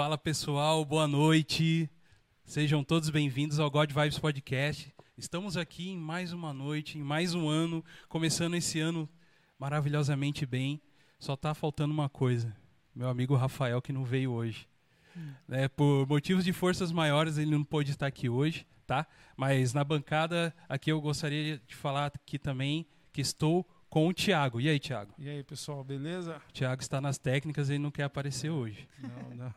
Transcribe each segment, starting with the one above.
Fala pessoal, boa noite. Sejam todos bem-vindos ao God Vibes Podcast. Estamos aqui em mais uma noite, em mais um ano, começando esse ano maravilhosamente bem. Só tá faltando uma coisa. Meu amigo Rafael que não veio hoje. Hum. É, por motivos de forças maiores ele não pôde estar aqui hoje, tá? Mas na bancada aqui eu gostaria de falar aqui também que estou com o Thiago. E aí, Thiago? E aí, pessoal, beleza? O Thiago está nas técnicas e não quer aparecer hoje. Não, não.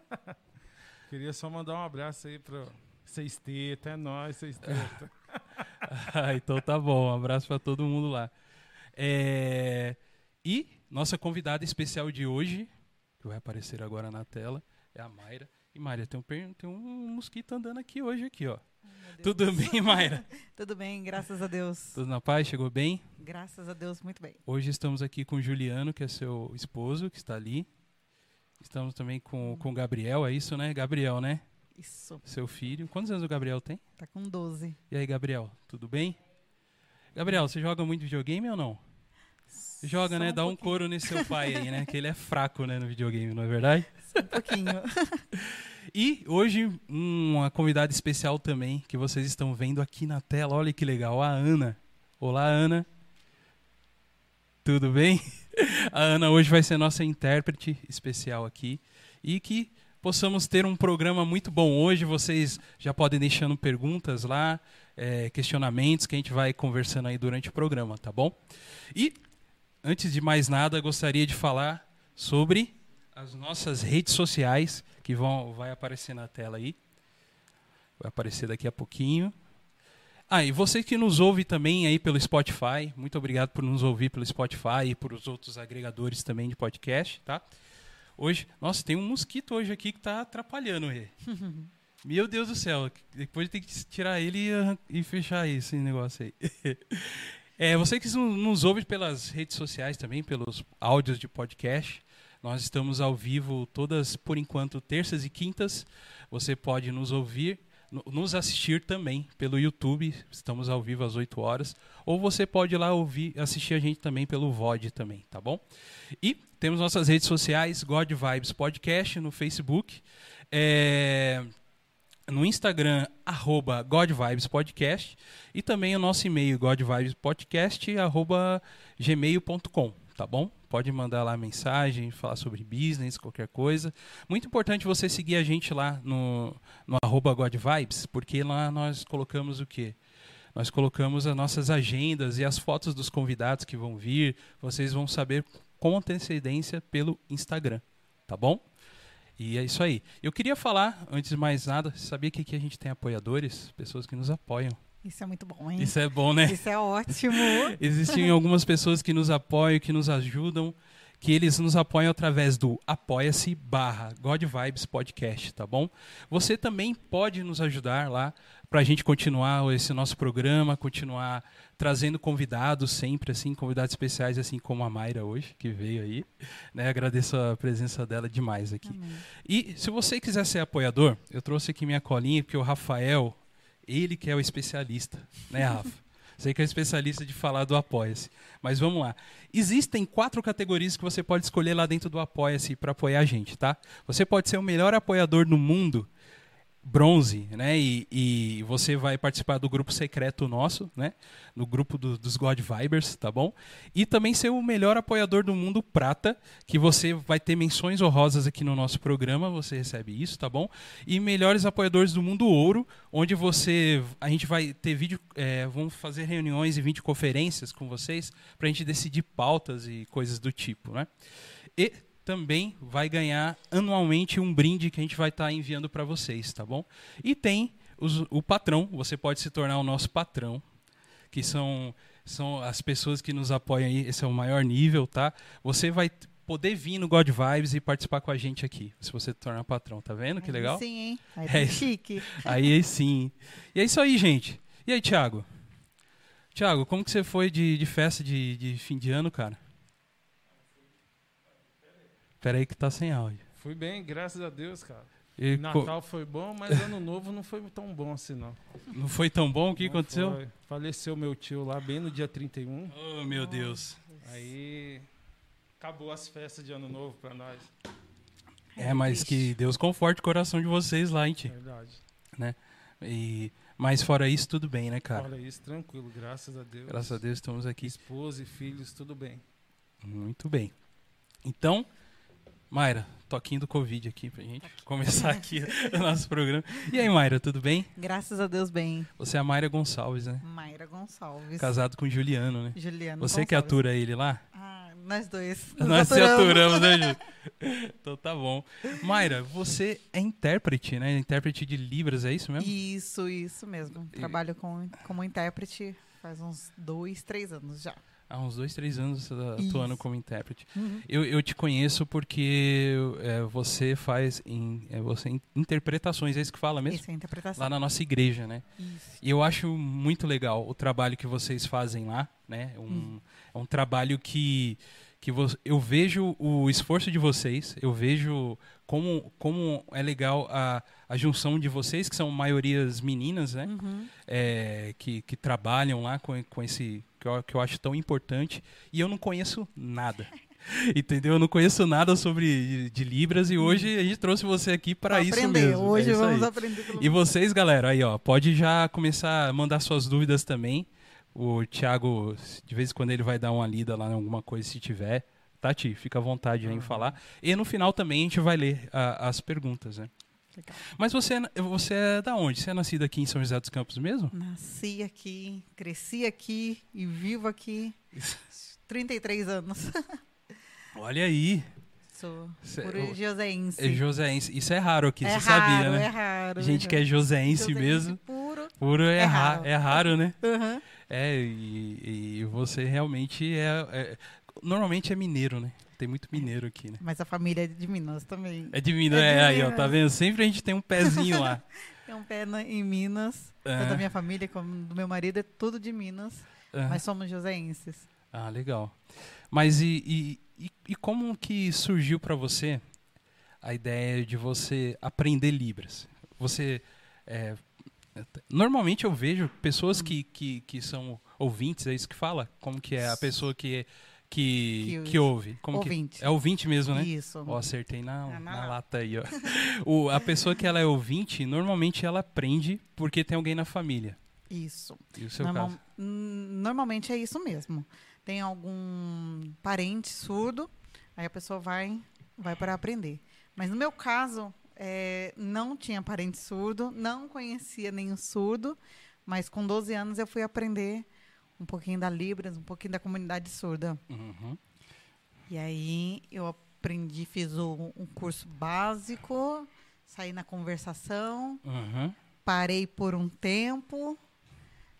Queria só mandar um abraço aí para vocês até é nós, vocês ah, então tá bom, um abraço para todo mundo lá. É... E nossa convidada especial de hoje, que vai aparecer agora na tela, é a Mayra. E Mayra, tem um, tem um mosquito andando aqui hoje, aqui, ó. Tudo bem, Mayra? Tudo bem, graças a Deus. Tudo na paz? Chegou bem? Graças a Deus, muito bem. Hoje estamos aqui com o Juliano, que é seu esposo, que está ali. Estamos também com, com o Gabriel, é isso, né? Gabriel, né? Isso. Seu filho. Quantos anos o Gabriel tem? Tá com 12. E aí, Gabriel, tudo bem? Gabriel, você joga muito videogame ou não? Joga, Só né? Um Dá pouquinho. um couro nesse seu pai aí, né? Que ele é fraco, né, no videogame, não é verdade? Só um pouquinho. e hoje, uma convidada especial também, que vocês estão vendo aqui na tela. Olha que legal, a Ana. Olá, Ana. Tudo bem? A Ana hoje vai ser nossa intérprete especial aqui. E que possamos ter um programa muito bom hoje. Vocês já podem deixando perguntas lá, é, questionamentos que a gente vai conversando aí durante o programa, tá bom? E antes de mais nada, gostaria de falar sobre as nossas redes sociais que vão vai aparecer na tela aí. Vai aparecer daqui a pouquinho. Ah, e você que nos ouve também aí pelo Spotify, muito obrigado por nos ouvir pelo Spotify e por os outros agregadores também de podcast, tá? Hoje, nossa, tem um mosquito hoje aqui que está atrapalhando, Rê. Meu Deus do céu, depois tem que tirar ele e, e fechar esse negócio aí. é, você que nos ouve pelas redes sociais também, pelos áudios de podcast, nós estamos ao vivo todas, por enquanto, terças e quintas. Você pode nos ouvir nos assistir também pelo YouTube, estamos ao vivo às 8 horas, ou você pode ir lá ouvir, assistir a gente também pelo VOD também, tá bom? E temos nossas redes sociais, God Vibes Podcast no Facebook, é, no Instagram, arroba God Vibes Podcast, e também o nosso e-mail, godvibespodcast, arroba gmail.com, tá bom? Pode mandar lá mensagem, falar sobre business, qualquer coisa. Muito importante você seguir a gente lá no, no GodVibes, porque lá nós colocamos o quê? Nós colocamos as nossas agendas e as fotos dos convidados que vão vir. Vocês vão saber com antecedência pelo Instagram, tá bom? E é isso aí. Eu queria falar, antes de mais nada, sabia que aqui a gente tem apoiadores, pessoas que nos apoiam. Isso é muito bom, hein? Isso é bom, né? Isso é ótimo. Existem algumas pessoas que nos apoiam, que nos ajudam, que eles nos apoiam através do apoia-se barra God Vibes Podcast, tá bom? Você também pode nos ajudar lá para a gente continuar esse nosso programa, continuar trazendo convidados sempre, assim, convidados especiais, assim como a Mayra hoje, que veio aí. Né? Agradeço a presença dela demais aqui. Amém. E se você quiser ser apoiador, eu trouxe aqui minha colinha, porque o Rafael, ele que é o especialista, né, Rafa? Sei que é o especialista de falar do Apoia-se. Mas vamos lá. Existem quatro categorias que você pode escolher lá dentro do Apoia-se para apoiar a gente, tá? Você pode ser o melhor apoiador do mundo bronze, né? E, e, você vai participar do grupo secreto nosso, né? No grupo do, dos God Vibers, tá bom? E também ser o melhor apoiador do mundo prata, que você vai ter menções honrosas aqui no nosso programa, você recebe isso, tá bom? E melhores apoiadores do mundo ouro, onde você, a gente vai ter vídeo, é, vamos fazer reuniões e videoconferências com vocês para a gente decidir pautas e coisas do tipo, né? E também vai ganhar anualmente um brinde que a gente vai estar tá enviando para vocês, tá bom? E tem os, o patrão, você pode se tornar o nosso patrão, que são, são as pessoas que nos apoiam aí, esse é o maior nível, tá? Você vai poder vir no God Vibes e participar com a gente aqui, se você se tornar patrão, tá vendo que legal? Sim, hein? Aí é, chique. Aí sim. E é isso aí, gente. E aí, Thiago? Thiago, como que você foi de, de festa de, de fim de ano, cara? Espera aí que tá sem áudio. Fui bem, graças a Deus, cara. E Natal foi bom, mas ano novo não foi tão bom assim, não. Não foi tão bom? O que não aconteceu? Foi. Faleceu meu tio lá bem no dia 31. Oh, meu Deus. Aí acabou as festas de ano novo para nós. É, mas que Deus conforte o coração de vocês lá, hein, tia? Verdade. E, mas fora isso, tudo bem, né, cara? Fora isso, tranquilo, graças a Deus. Graças a Deus estamos aqui. Esposa e filhos, tudo bem. Muito bem. Então, Mayra, toquinho do Covid aqui pra gente começar aqui o nosso programa. E aí, Mayra, tudo bem? Graças a Deus, bem. Você é a Mayra Gonçalves, né? Mayra Gonçalves. Casado com Juliano, né? Juliano Você que Gonçalves. atura ele lá? Ah, nós dois. Nós se aturamos. né, Ju? Então tá bom. Mayra, você é intérprete, né? Intérprete de Libras, é isso mesmo? Isso, isso mesmo. Trabalho com, como intérprete faz uns dois, três anos já. Há uns dois, três anos atuando Isso. como intérprete. Eu, eu te conheço porque é, você faz em, é, você, in- interpretações, é isso que fala mesmo? Isso é interpretação. Lá na nossa igreja, né? Isso. E eu acho muito legal o trabalho que vocês fazem lá, né? Um, Hum. É um trabalho que, que vo- eu vejo o esforço de vocês, eu vejo como, como é legal a, a junção de vocês, que são maiorias meninas, né? Uhum. É, que, que trabalham lá com, com esse que eu, que eu acho tão importante. E eu não conheço nada. Entendeu? Eu não conheço nada sobre de Libras e hoje a gente trouxe você aqui para isso aprender. mesmo. Hoje É isso vamos aí. aprender pelo E vocês, galera, aí ó, pode já começar a mandar suas dúvidas também. O Thiago, de vez em quando ele vai dar uma lida lá em alguma coisa se tiver. Tati, fica à vontade aí em Uhum. falar. E no final também a gente vai ler a- as perguntas, né? Legal. Mas você, é- você é da onde? Você é nascido aqui em São José dos Campos mesmo? Nasci aqui, cresci aqui e vivo aqui. 33 anos. Olha aí. Sou Cê- por joseense. É joséense. Isso é raro aqui, É você raro, sabia, né? é raro. Gente é que é raro. joséense Joseense mesmo. Puro. Puro é, É ra- raro. é raro, né? Uhum. É, e, e você realmente é, é- Normalmente é mineiro, né? Tem muito mineiro aqui, né? Mas a família é de Minas também. É de Minas, É de é, aí, ó, Minas. tá vendo? Sempre a gente tem um pezinho lá. Tem um pé na- em Minas. É. Tanto da minha família como do meu marido é tudo de Minas. É. Mas somos joseenses. Ah, legal. Mas e, e, e- e como que surgiu pra você a ideia de você aprender Libras? Você. é, normalmente eu vejo pessoas que, que, que são ouvintes, é isso que fala? Como que é a pessoa que, que, Que que ouve? Como que- Ouvinte. é ouvinte mesmo, né? Isso. Ó, acertei na, Ah, na na lata. aí, ó. O, a pessoa que ela é ouvinte, normalmente ela aprende porque tem alguém na família. Isso. E o seu Normal- caso? Normalmente é isso mesmo. Tem algum parente surdo, aí a pessoa vai, vai para aprender. Mas no meu caso, é, não tinha parente surdo, não conhecia nenhum surdo, mas com 12 anos eu fui aprender um pouquinho da Libras, um pouquinho da comunidade surda. Uhum. E aí eu aprendi, fiz o- um curso básico, saí na conversação, Uhum. parei por um tempo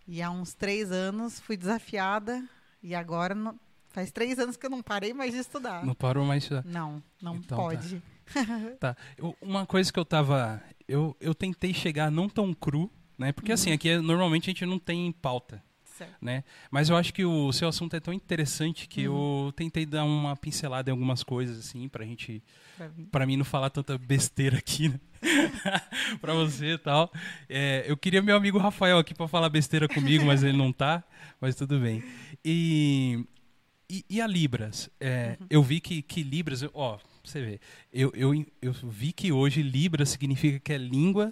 e há uns três anos fui desafiada e agora não- faz três anos que eu não parei mais de estudar. Não parou mais. Não, não Então tá. pode. Tá. Eu- uma coisa que eu tava. Eu, eu tentei chegar não tão cru, né? Porque assim, aqui é- normalmente a gente não tem pauta. Né? Mas eu acho que o seu assunto é tão interessante que eu tentei dar uma pincelada em algumas coisas, assim, pra gente. Pra mim. Não falar tanta besteira aqui, né? pra você e tal. É, eu queria meu amigo Rafael aqui pra falar besteira comigo, mas ele não tá. Mas tudo bem. E, e, e a Libras? É, Eu vi que, que Libras, ó, você ver, eu, eu, eu vi que hoje Libras significa que é língua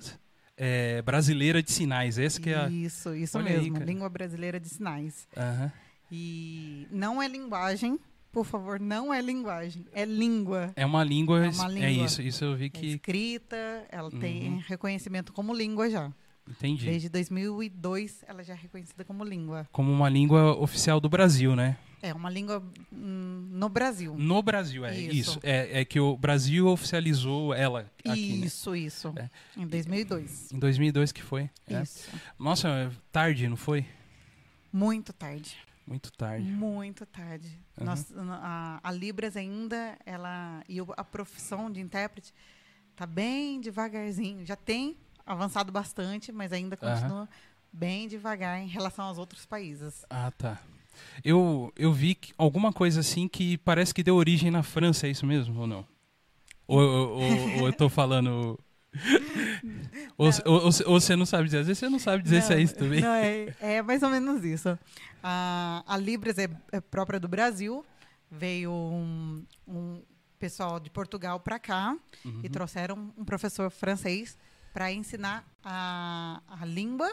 é, brasileira de sinais. Essa que é a. Isso, isso Olha aí, mesmo. cara. língua brasileira de sinais. Aham. E não é linguagem, por favor, não é linguagem, é língua. É uma língua. É uma É língua. isso, isso eu vi É que. escrita, ela Uhum. tem reconhecimento como língua já. Entendi. Desde 2002 ela já é reconhecida como língua. Como uma língua oficial do Brasil, né? É uma língua hum, no Brasil. No Brasil, é isso. Isso. É, é que o Brasil oficializou ela aqui, né? Isso, isso. É. Em 2002. Em 2002 que foi. é. Isso. Nossa, é tarde, não foi? Muito tarde. Muito tarde. Muito tarde. Uhum. Nós, a, a Libras ainda, ela e a profissão de intérprete tá bem devagarzinho. Já tem avançado bastante, mas ainda continua bem devagar em relação aos outros países. Ah, tá. Eu, eu vi que- alguma coisa assim que parece que deu origem na França, é isso mesmo ou não? Ou, ou- ou- ou eu tô falando. ou, você não sabe dizer? Às vezes você não sabe dizer se é isso também. Não, é, é mais ou menos isso. A, a Libras é, é própria do Brasil. Veio um, um pessoal de Portugal para cá Uhum. e trouxeram um professor francês para ensinar a, a língua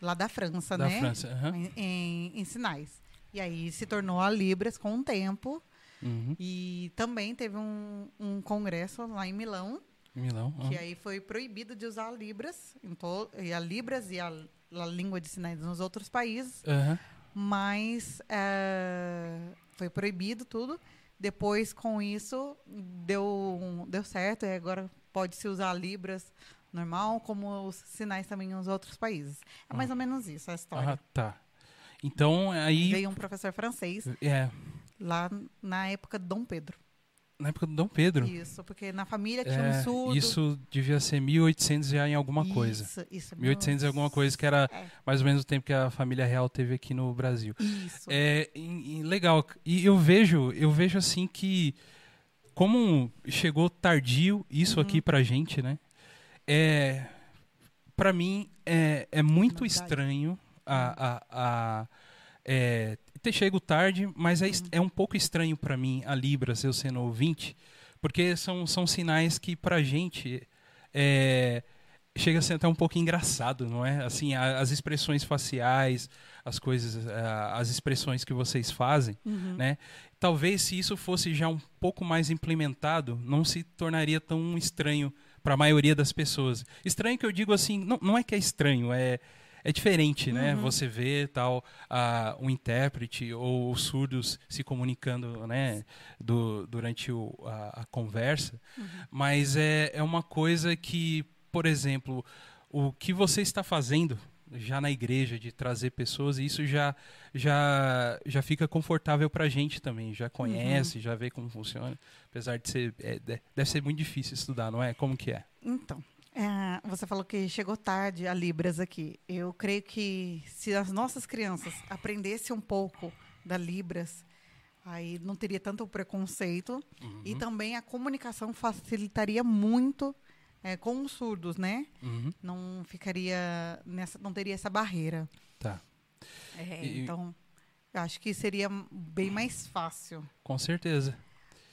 lá da França, Da né? França. aham. Em, em- em sinais. E aí se tornou a Libras com o tempo. Uhum. E também teve um, um congresso lá em Milão, Milão. que aí foi proibido de usar Libras, e a Libras e a, a língua de sinais nos outros países, Aham. mas eh, foi proibido tudo. Depois, com isso, deu, deu certo, e agora pode-se usar Libras normal, como os sinais também nos outros países. É mais ou menos isso a história. Ah, tá. Então, aí. Veio um professor francês É. lá na época de Dom Pedro. Na época do Dom Pedro. Isso, porque na família tinha É, um surdo. isso devia ser 1800 já em alguma coisa. Isso, isso. 1800 e alguma coisa, que era É. mais ou menos o tempo que a família real teve aqui no Brasil. Isso. É e- e legal. E eu vejo, eu vejo assim que como chegou tardio isso Uhum. aqui pra gente, né? É para mim é, é muito estranho a, a, a é, ter chego tarde, mas é, est- é um pouco estranho pra mim a Libras eu sendo ouvinte, porque são, são sinais que pra gente é, chega a ser até um pouco engraçado, não é? Assim, a- as expressões faciais, as coisas, ah, as expressões que vocês fazem, Uhum. né? Talvez se isso fosse já um pouco mais implementado, não se tornaria tão estranho para a maioria das pessoas. Estranho que eu digo assim, não, não é que é estranho, é é diferente, né? Uhum. Você vê tal ah, um intérprete ou os surdos se comunicando, né? Do, durante o, a, a conversa, Uhum. mas é, é uma coisa que, por exemplo, o que você está fazendo já na igreja de trazer pessoas, isso já já já fica confortável para a gente também, já conhece, já vê como funciona, apesar de ser é, de- deve ser muito difícil estudar, não é? Como que é? Então, é, você falou que chegou tarde a Libras aqui. Eu creio que se as nossas crianças aprendessem um pouco da Libras, aí não teria tanto preconceito e também a comunicação facilitaria muito é, com os surdos, né? Uhum, Não ficaria nessa, não teria essa barreira. tá, É, E- então, eu acho que seria bem mais fácil. com certeza.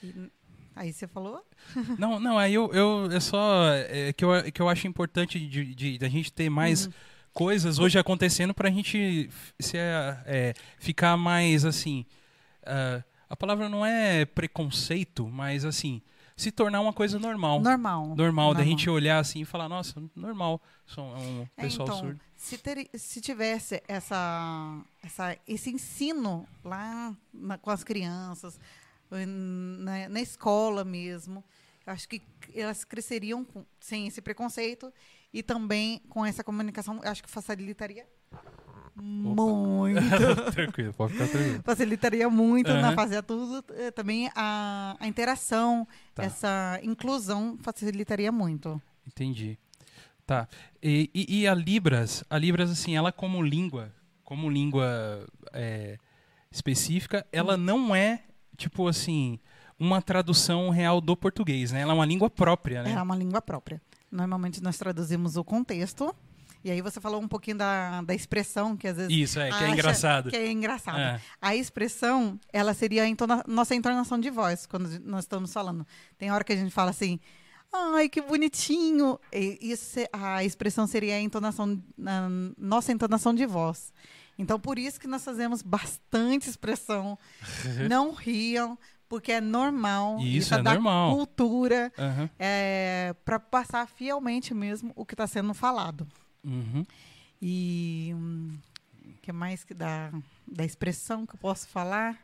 E- aí você falou? Não, não, aí eu, eu é só é, que, eu, que eu acho importante de, de, da gente ter mais Uhum. coisas hoje acontecendo pra gente f- se, é, é, ficar mais assim. ah, a palavra não é preconceito, mas assim, se tornar uma coisa normal. Normal. Normal, da gente olhar assim e falar, nossa, normal, são um É, pessoal então, surdo. Se, ter- se tivesse essa, essa, esse ensino lá na- com as crianças, na, na escola mesmo, acho que elas cresceriam com- sem esse preconceito e também com essa comunicação, acho que facilitaria muito. tranquilo, pode ficar tranquilo. facilitaria muito na Aham. fazer tudo. eh, Também a, a interação, Tá. essa inclusão facilitaria muito. Entendi. Tá. E, e- e a Libras, a Libras, assim, ela como língua, como língua é, específica, ela não é, tipo assim, uma tradução real do português, né? Ela é uma língua própria, né? É uma língua própria. Normalmente nós traduzimos o contexto. E aí você falou um pouquinho da, da expressão, que às vezes. Isso, é, que é engraçado. Que é engraçado. É. A expressão, ela seria a entona- nossa entonação de voz, quando nós estamos falando. Tem hora que a gente fala assim, ai, que bonitinho. E isso, a expressão seria a entonação, a nossa entonação de voz. Então, por isso que nós fazemos bastante expressão. Não riam, porque é normal. Isso, é da normal. cultura, Aham. é, para passar fielmente mesmo o que está sendo falado. Uhum. E o que mais que da, da expressão que eu posso falar?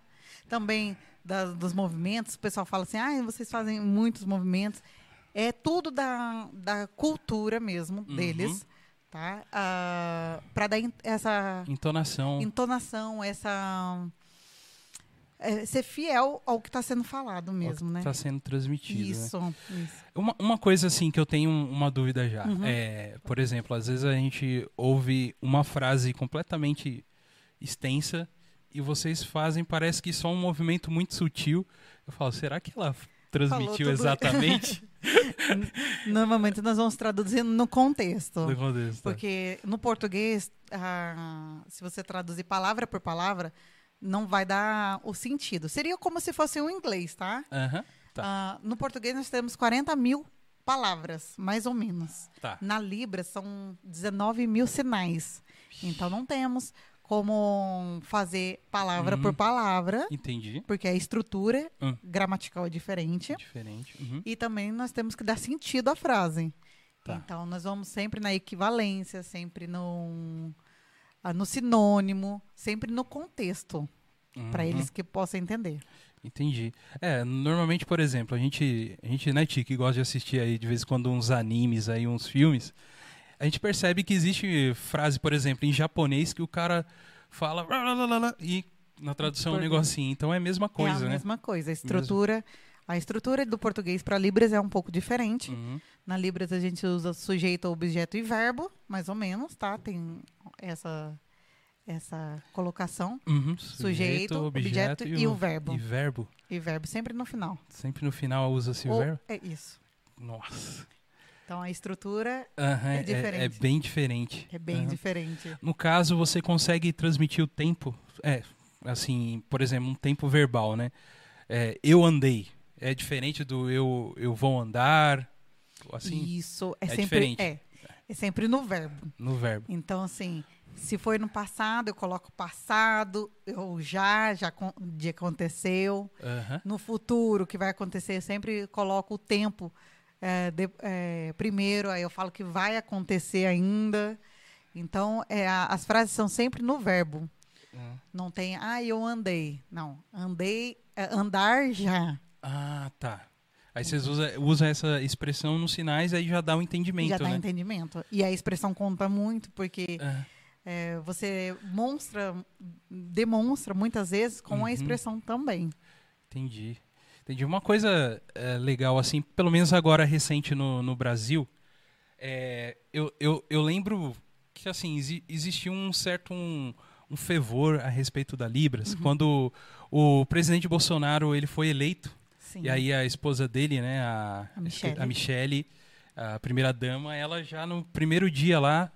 Também da- dos movimentos. O pessoal fala assim, ah, vocês fazem muitos movimentos. É tudo da, da cultura mesmo Uhum. Tá? Para dar essa Entonação. entonação, essa... é, ser fiel ao que está sendo falado mesmo, né? Está sendo transmitido. né? Isso, isso. Uma, uma coisa assim que eu tenho uma dúvida já. Uhum. É, por exemplo, às vezes a gente ouve uma frase completamente extensa e vocês fazem, parece que só um movimento muito sutil. Eu falo, será que ela transmitiu exatamente Normalmente nós vamos traduzindo no contexto. no contexto? Porque no português, ah, se você traduzir palavra por palavra, não vai dar o sentido. Seria como se fosse o inglês, tá? Aham. Tá. Ah, no português nós temos 40 mil palavras, mais ou menos. Tá. Na Libra são 19 mil sinais. Então não temos como fazer palavra Uhum. por palavra, Entendi. porque a estrutura Hum. gramatical é diferente. Diferente. Uhum. E também nós temos que dar sentido à frase. Tá. Então nós vamos sempre na equivalência, sempre no, ah, no sinônimo, sempre no contexto, para Uhum. eles que possam entender. Entendi. É, normalmente, por exemplo, a gente, a gente, né, Tiki, gosta de assistir aí de vez em quando uns animes aí, uns filmes. A gente percebe que existe frase, por exemplo, em japonês que o cara fala e na tradução é um negocinho. Então é a mesma coisa, é a né? mesma coisa. A estrutura, a estrutura do português para Libras é um pouco diferente. Uhum. Na Libras a gente usa sujeito, objeto e verbo, mais ou menos, tá? Tem essa essa colocação. Uhum. Sujeito, objeto e o verbo. E verbo. E verbo sempre no final. Sempre no final usa-se o verbo. é isso. Nossa. Então a estrutura Aham, É é, é diferente. bem diferente. é bem Aham. diferente. No caso, você consegue transmitir o tempo, é, assim, por exemplo, um tempo verbal, né? É, eu andei. É diferente do eu, eu vou andar, assim, isso é, é sempre diferente. é, é sempre no verbo. no verbo. Então assim, se foi no passado, eu coloco passado, eu já, já de aconteceu. Aham. No futuro, que vai acontecer, eu sempre coloco o tempo é, de- é, primeiro, aí eu falo que vai acontecer ainda. Então, é, a- as frases são sempre no verbo. Ah. Não tem, ah, eu andei. Não, andei, é, andar já. Ah, tá. Aí vocês usam usa essa expressão nos sinais, aí já dá um entendimento, já dá né? entendimento. E a expressão conta muito, porque Ah, é, você monstra, demonstra muitas vezes com Uhum. a expressão também. entendi. Entendi. Uma coisa é, legal, assim, pelo menos agora recente no, no Brasil, é, eu, eu, eu lembro que, assim, exi existia um certo um, um fervor a respeito da Libras, Uhum. quando o presidente Bolsonaro ele foi eleito, Sim. E aí a esposa dele, né, a, A Michele. a a primeira dama, ela já no primeiro dia lá,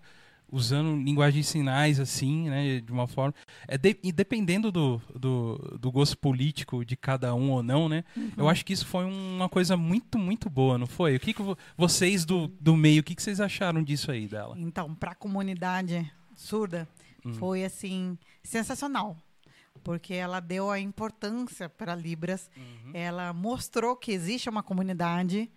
usando linguagem de sinais, assim, né, de uma forma... É de- e dependendo do, do, do gosto político de cada um ou não, né, Uhum. eu acho que isso foi uma coisa muito, muito boa, não foi? O que, que vo- vocês do, do meio, o que, que vocês acharam disso aí dela? Então, para a comunidade surda, Hum. foi assim sensacional, porque ela deu a importância para Libras. Uhum. Ela mostrou que existe uma comunidade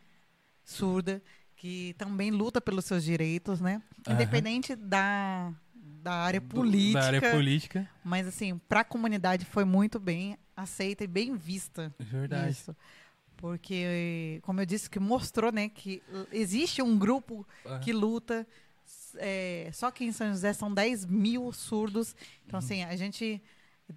surda que também luta pelos seus direitos, né? Independente da, da área política, Da área política, mas assim, para a comunidade foi muito bem aceita e bem vista. verdade. Isso. Porque, como eu disse, que mostrou, né, que existe um grupo Aham. que luta. é, só que em São José são 10 mil surdos. Então, Uhum. assim, a gente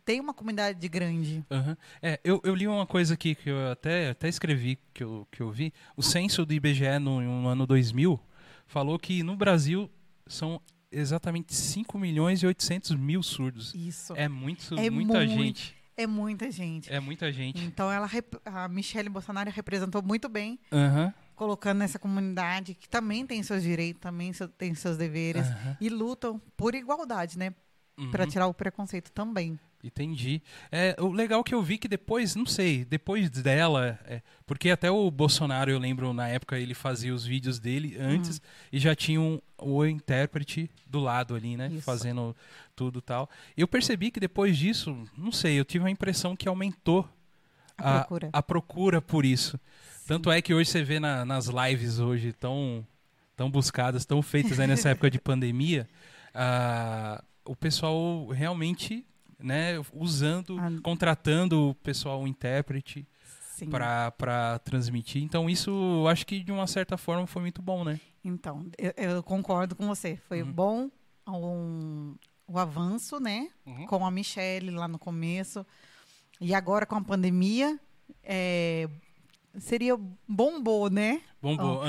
tem uma comunidade grande. Aham. É, eu, eu li uma coisa aqui que eu até, até escrevi, que eu, que eu vi. O censo do IBGE no, no ano 2000 falou que no Brasil são exatamente 5 milhões e 800 mil surdos. Isso. É muito, É muita muito. gente. É muita gente. É muita gente. Então, ela, a Michelle Bolsonaro representou muito bem, Aham. colocando essa comunidade que também tem seus direitos, também tem seus deveres. aham, E lutam por igualdade, né? uhum. Para tirar o preconceito também. Entendi. É, o legal que eu vi que depois, não sei, depois dela, é, porque até o Bolsonaro, eu lembro na época ele fazia os vídeos dele antes e já tinha um, o intérprete do lado ali, né, Isso. fazendo tudo tal. E eu percebi que depois disso, não sei, eu tive a impressão que aumentou A procura. a procura por isso. Tanto é que hoje você vê na- nas lives hoje tão, tão buscadas, tão feitas aí nessa época de pandemia, ah, o pessoal realmente né, usando, Ah. contratando o pessoal o intérprete para transmitir. Então isso, acho que de uma certa forma foi muito bom, né? Então, eu, eu concordo com você. Foi Uhum. bom um- o avanço, né? Uhum. Com a Michelle lá no começo. E agora com a pandemia, é, seria bombou, né? Bombou.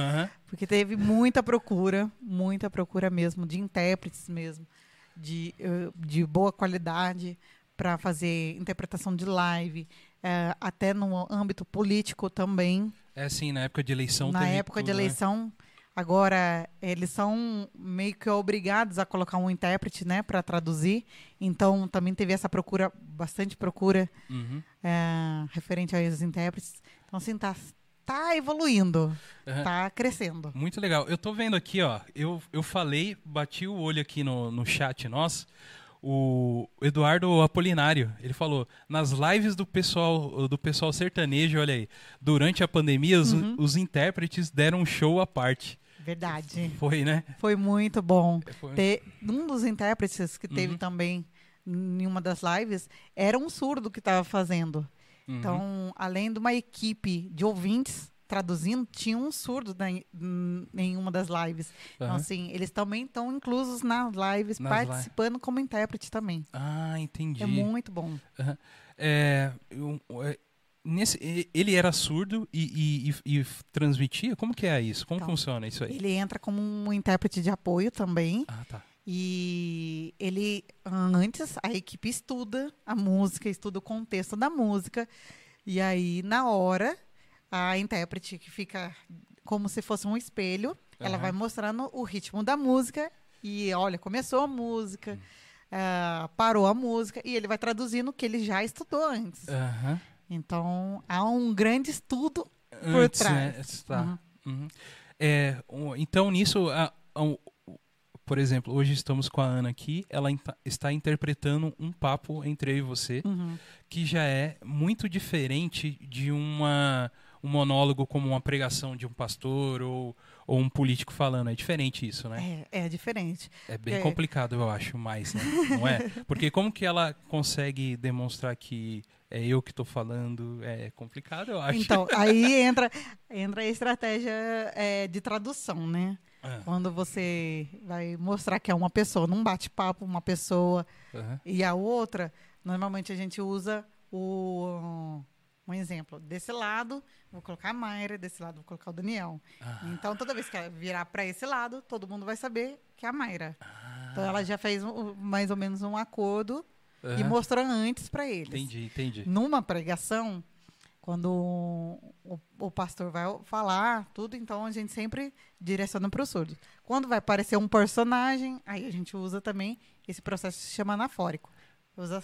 Porque teve muita procura, muita procura mesmo, de intérpretes mesmo, de, eh, de boa qualidade para fazer interpretação de live, eh, até no âmbito político também. É assim, na época de eleição Na época de tudo, né? eleição, agora eles são meio que obrigados a colocar um intérprete, né, para traduzir. Então também teve essa procura, bastante procura Uhum. é, referente aos intérpretes. Então Então, assim, tá, tá evoluindo, Aham. tá crescendo. Muito legal. Eu tô vendo aqui, ó. Eu, eu falei, bati o olho aqui no, no chat nosso. O Eduardo Apolinário, ele falou: nas lives do pessoal do pessoal sertanejo, olha aí, durante a pandemia, os, Uhum. os intérpretes deram um show à parte. Verdade. Foi, né? Foi muito bom. Foi- Te- um dos intérpretes que teve Uhum. também em uma das lives era um surdo que estava fazendo. Uhum. Então, além de uma equipe de ouvintes traduzindo, tinha um surdo na- em uma das lives. Então, Aham. assim, eles também estão inclusos nas lives, Nas participando como intérprete também. Ah, entendi. É muito bom. É, eu- é, nesse, ele era surdo e, e- e- e transmitia? Como que é isso? Como Então, funciona isso aí? Ele entra como um intérprete de apoio também. Ah, tá. E ele, antes, a equipe estuda a música, estuda o contexto da música. E aí, na hora, a intérprete que fica como se fosse um espelho, ela Aham. vai mostrando o ritmo da música. E olha, começou a música, ah, parou a música, e ele vai traduzindo o que ele já estudou antes. Aham. Então, há um grande estudo. Antes, trás. né? Tá. Uhum. Uhum. É, então, nisso, a- a- um, por exemplo, hoje estamos com a Ana aqui, ela inta- está interpretando um papo entre eu e você, Uhum. que já é muito diferente de uma, um monólogo como uma pregação de um pastor ou, ou um político falando. É diferente isso, né? É, é diferente. É bem É. complicado, eu acho, mais, né? Não é? Porque como que ela consegue demonstrar que é eu que estou falando? É complicado, eu acho. Então, aí entra, entra a estratégia é, de tradução, né? Ah, Quando você vai mostrar que é uma pessoa, num bate-papo, uma pessoa aham. e a outra, normalmente a gente usa o um exemplo. Desse lado, vou colocar a Mayra, desse lado, vou colocar o Daniel. Ah, Então, toda vez que ela virar para esse lado, todo mundo vai saber que é a Mayra. ah, Então, ela já fez um- mais ou menos um acordo e aham. mostrou antes para eles. Entendi, entendi. Numa pregação, quando o, o pastor vai falar tudo, então a gente sempre direciona para o surdo. Quando vai aparecer um personagem, aí a gente usa também esse processo que se chama anafórico. Usa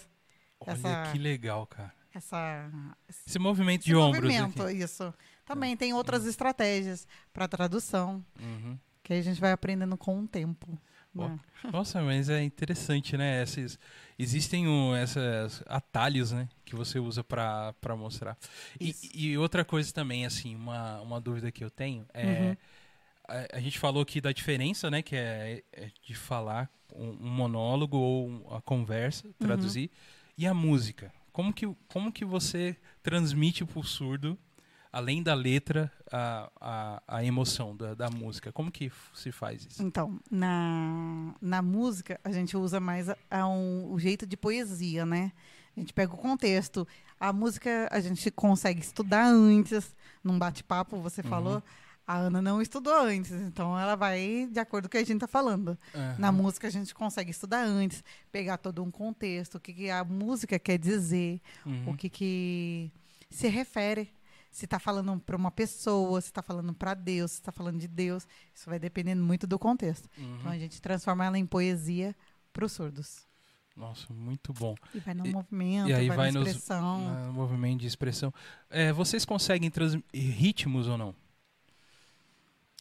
Olha essa- que legal, cara. essa, Esse movimento esse de ombros movimento, aqui. isso. Também tem outras estratégias para tradução, Uhum. que a gente vai aprendendo com o tempo. Né? Nossa, mas é interessante, né? Esses, existem um, esses atalhos, né? Que você usa pra mostrar. E, e outra coisa também, assim, uma, uma dúvida que eu tenho é... Uhum. A, a gente falou aqui da diferença, né? Que é, é de falar um, um monólogo ou a conversa, Uhum. traduzir. E a música? Como que, como que você transmite pro surdo, além da letra, a, a, a emoção da, da música? Como que se faz isso? Então, na, na música, a gente usa mais a, a um- o jeito de poesia, né? A gente pega o contexto. A música a gente consegue estudar antes, num bate-papo, você Uhum. falou. A Ana não estudou antes, então ela vai de acordo com o que a gente está falando. Na Aham. música a gente consegue estudar antes, pegar todo um contexto, o que, que a música quer dizer, Uhum. o que, que se refere. Se está falando para uma pessoa, se está falando para Deus, se está falando de Deus. Isso vai dependendo muito do contexto. Uhum. Então a gente transforma ela em poesia para os surdos. Nossa, muito bom. E vai no E- movimento, e aí vai, vai na nos- expressão. Ah, movimento de expressão. É, vocês conseguem transmitir ritmos ou não?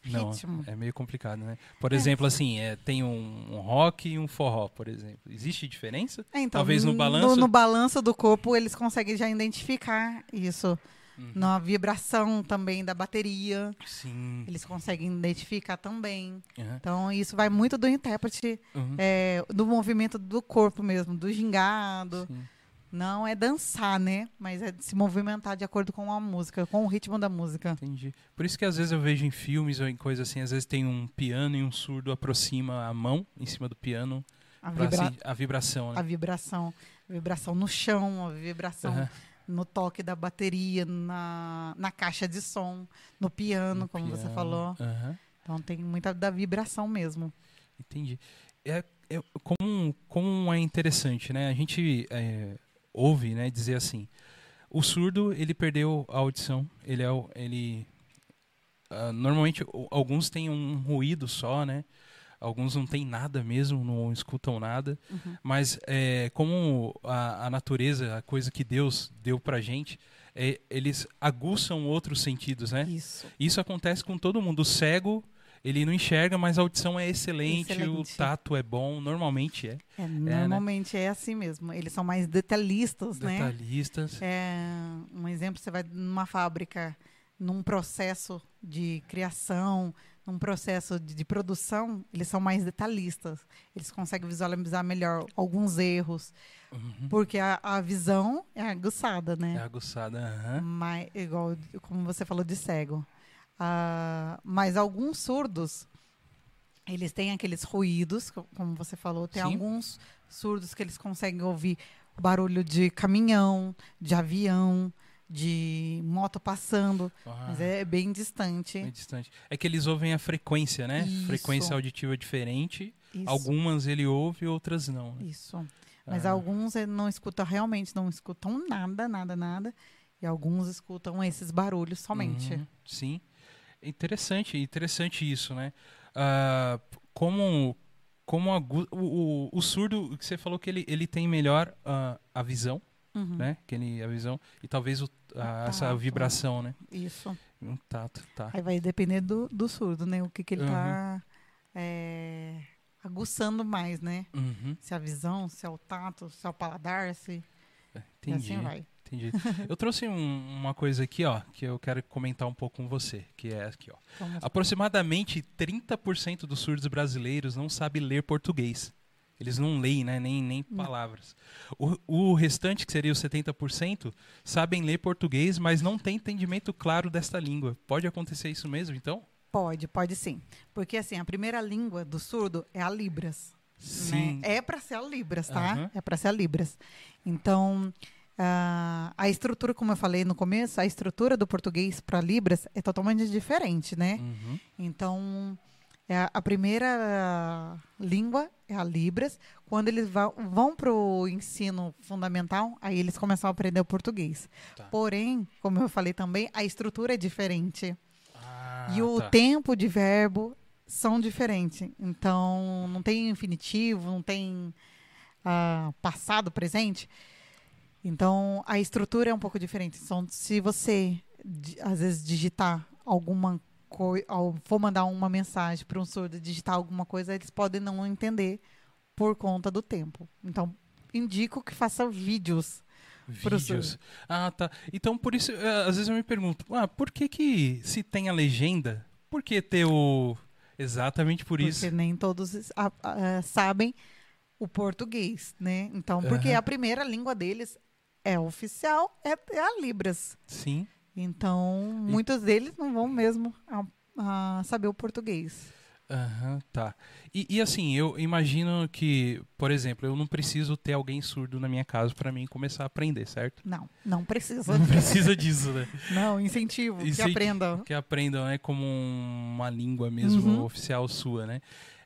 Não, Ritmo. é meio complicado, né? Por exemplo, assim, é, tem um, um rock e um forró, por exemplo. Existe diferença? É, então, talvez no balanço? No, balanço do corpo, eles conseguem já identificar isso. Uhum. Na vibração também da bateria, Sim. eles conseguem identificar também. Aham. Então, isso vai muito do intérprete, Uhum. é, do movimento do corpo mesmo, do gingado. Sim. Não é dançar, né? Mas é se movimentar de acordo com a música, com o ritmo da música. Entendi. Por isso que às vezes eu vejo em filmes ou em coisas assim, às vezes tem um piano e um surdo aproxima a mão em cima do piano A, vibra- assim, a vibração, a né? vibração. A vibração no chão, a vibração Aham. No toque da bateria, na, na caixa de som, no piano, No como você piano. falou. Aham. Então tem muita da vibração mesmo. Entendi. É, é- como, como é interessante, né? A gente é, ouve, né, dizer assim, o surdo ele perdeu a audição. Ele é, o- ele ah, normalmente alguns têm um ruído só, né? Alguns não têm nada mesmo, não escutam nada. Uhum. Mas é, como a, a natureza, a coisa que Deus deu pra gente, é, eles aguçam outros sentidos, né? Isso. Isso acontece com todo mundo. O cego, ele não enxerga, mas a audição é excelente, Excelente. o tato é bom, normalmente é. É, normalmente é assim mesmo. Eles são mais detalhistas, né? Detalhistas. É, um exemplo, você vai numa fábrica, num processo de criação, num processo de, de produção, eles são mais detalhistas. Eles conseguem visualizar melhor alguns erros, Uhum. porque a, a visão é aguçada, É né? aguçada. aham. Mas, igual, como você falou de cego. Ah, mas alguns surdos, eles têm aqueles ruídos, co- como você falou, tem Sim. alguns surdos que eles conseguem ouvir barulho de caminhão, de avião, de moto passando, Ah, mas é bem distante. bem distante. É que eles ouvem a frequência, né? Isso. Frequência auditiva diferente. Isso, Algumas ele ouve, outras não. né? Isso. Mas Ah. alguns eh, não escutam realmente, não escutam nada, nada, nada. E alguns escutam esses barulhos somente. Uhum, sim. Interessante, interessante isso, né? Ah, como como agu- o, o, o surdo, que você falou que ele, ele tem melhor ah, a visão, Uhum. né? Que ele, a visão e talvez o, a- essa vibração, né? Isso. Um tato, tá. Aí vai depender do, do surdo, né? O que, que ele tá é, aguçando mais, né? Uhum, Se é a visão, se é o tato, se é o paladar, se e entendi. assim vai. Entendi. Eu trouxe um- uma coisa aqui, ó, que eu quero comentar um pouco com você, que é aqui, ó. Aproximadamente 30% dos surdos brasileiros não sabe ler português. Eles não leem, né? Nem, nem palavras. O, o restante, que seria os 70%, sabem ler português, mas não tem entendimento claro desta língua. Pode acontecer isso mesmo, então? Pode, pode sim. Porque assim, a primeira língua do surdo é a Libras. Sim. né? É para ser a Libras, tá? Aham. É para ser a Libras. Então, ah, a estrutura, como eu falei no começo, a estrutura do português para Libras é totalmente diferente, né? Uhum. Então, é a- primeira língua é a Libras. Quando eles vão para o ensino fundamental, aí eles começam a aprender o português. Tá. Porém, como eu falei também, a estrutura é diferente. Ah, e o tá. tempo de verbo são diferentes. Então, não tem infinitivo, não tem ah, passado, presente. Então, a estrutura é um pouco diferente. Então, se você, às vezes, digitar alguma coisa, for mandar uma mensagem para um surdo digitar alguma coisa, eles podem não entender por conta do tempo. Então, indico que faça vídeos. Vídeos. Ah, tá. Então, por isso, eh, às vezes eu me pergunto, ah, por que que se tem a legenda, por que ter o... Exatamente por isso. Porque nem todos ah, ah, sabem o português, né? Então, porque Aham. a primeira língua deles é oficial, é, é a Libras. Sim. Então, muitos deles não vão mesmo ah, ah, saber o português. Aham, tá. E, e assim, eu imagino que, por exemplo, eu não preciso ter alguém surdo na minha casa para mim começar a aprender, certo? Não, não precisa. Não precisa disso, né? Não, incentivo, que aprendam. Que aprendam, né, como um- uma língua mesmo Uhum. oficial sua, né?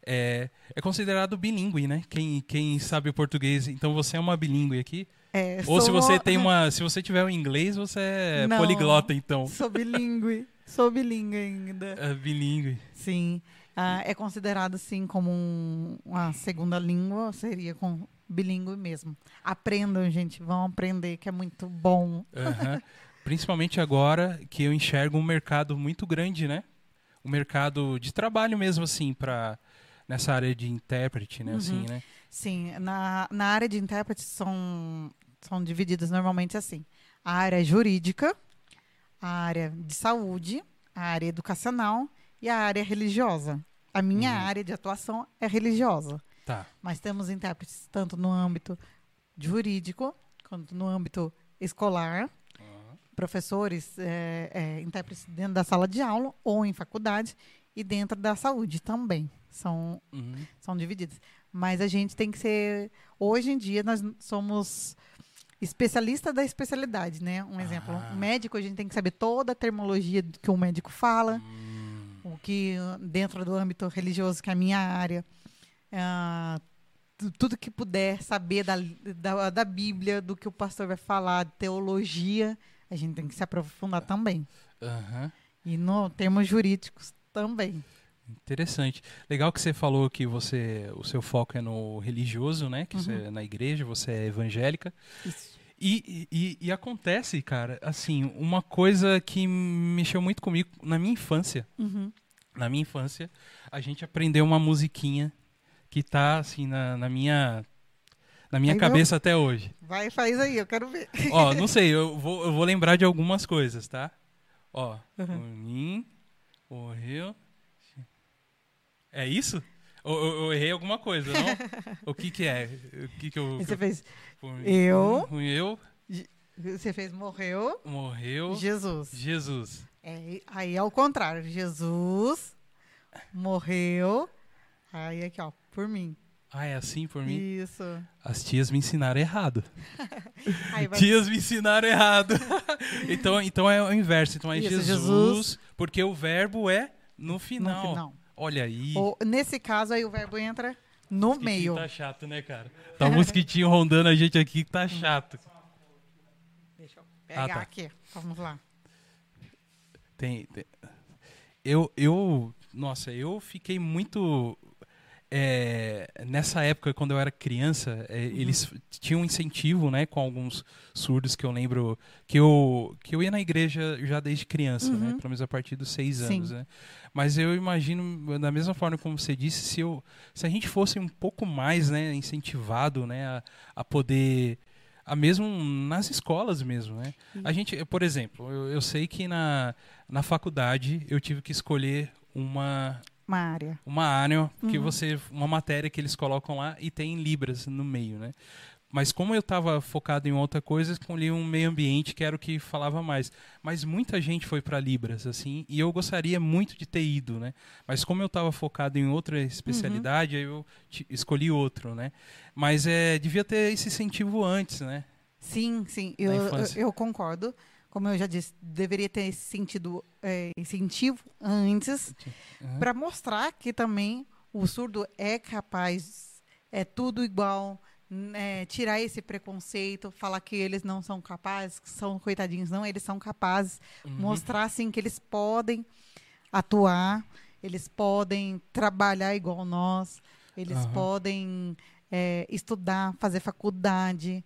É, é considerado bilíngue, né? Quem, quem sabe o português. Então você é uma bilíngue aqui? É, Ou se você tem uma, se você tiver o inglês, você é Não. poliglota, então. Sou bilíngue. Sou bilíngue ainda. É bilíngue. Sim. Ah, é considerado, sim, como um- uma segunda língua, seria com bilíngue mesmo. Aprendam, gente, vão aprender, que é muito bom. Aham. Principalmente agora que eu enxergo um mercado muito grande, né? Um mercado de trabalho mesmo, assim, para nessa área de intérprete, né? Assim, Uhum. né? Sim, na, na área de intérprete são, são divididas normalmente assim. A área jurídica, a área de saúde, a área educacional e a área religiosa. A minha Uhum. área de atuação é religiosa. Tá. Mas temos intérpretes tanto no âmbito jurídico quanto no âmbito escolar, professores, é, é, intérpretes dentro da sala de aula ou em faculdade e dentro da saúde também. São, Uhum. são divididos. Mas a gente tem que ser. Hoje em dia, nós somos especialista da especialidade, né? Um exemplo. Ah. Médico, a gente tem que saber toda a terminologia do que um médico fala Hum, o que uh, dentro do âmbito religioso, que é a minha área, ah, tu- tudo que puder saber da, da, da Bíblia, do que o pastor vai falar, teologia, a gente tem que se aprofundar também. aham. E no termos jurídicos também. Interessante. Legal que você falou que você, o seu foco é no religioso, né? Que você Uhum. é na igreja, você é evangélica. Isso. E, e, e acontece, cara, assim, uma coisa que mexeu muito comigo na minha infância. Uhum. Na minha infância, a gente aprendeu uma musiquinha que tá, assim, na, na minha. Na minha Aí, meu- cabeça até hoje. Vai, faz aí, eu quero ver. Ó, não sei, eu vou, eu vou lembrar de algumas coisas, tá? Ó, Uhum. o Nin. É isso? Ou eu, eu errei alguma coisa, não? o que que é? O que que eu... Você fez, Eu. eu, você fez morreu, morreu Jesus. Jesus. É, aí é o contrário. Jesus morreu. Aí aqui, ó, por mim. Ah, é assim por mim? Isso. As tias me ensinaram errado. Vai Tias me ensinaram errado. então, então é o inverso. Então é Isso, Jesus, Jesus. porque o verbo é no no final. Olha aí. Ou, nesse caso, aí o verbo entra no meio. Tá chato, né, cara? Tá um mosquitinho rondando a gente aqui que tá chato. Deixa eu pegar Ah, tá. aqui. Vamos lá. Tem, tem- Eu, eu, nossa, eu fiquei muito é, nessa época quando eu era criança, é, eles tinham um incentivo, né, com alguns surdos que eu lembro que eu que eu ia na igreja já desde criança, né, Uhum. pelo menos a partir dos seis Sim. anos, né. Mas eu imagino da mesma forma como você disse, se eu se a gente fosse um pouco mais, né, incentivado, né, a, a poder a mesmo nas escolas mesmo, né? A gente, por exemplo, eu, eu sei que na, na faculdade eu tive que escolher uma Uma área. uma área que Uhum. você uma matéria que eles colocam lá e tem libras no meio, né? Mas como eu estava focado em outra coisa, escolhi um meio ambiente que era o que falava mais. Mas muita gente foi para libras assim, e eu gostaria muito de ter ido, né? Mas como eu estava focado em outra especialidade, aí eu escolhi outro, né? Mas é devia ter esse incentivo antes, né? Sim, sim, eu, eu, eu concordo. Como eu já disse, deveria ter esse sentido, é, incentivo antes, Uhum. para mostrar que também o surdo é capaz, é tudo igual, né, tirar esse preconceito, falar que eles não são capazes, que são coitadinhos, não, eles são capazes, Uhum. mostrar assim que eles podem atuar, eles podem trabalhar igual nós, eles Aham. podem é, estudar, fazer faculdade,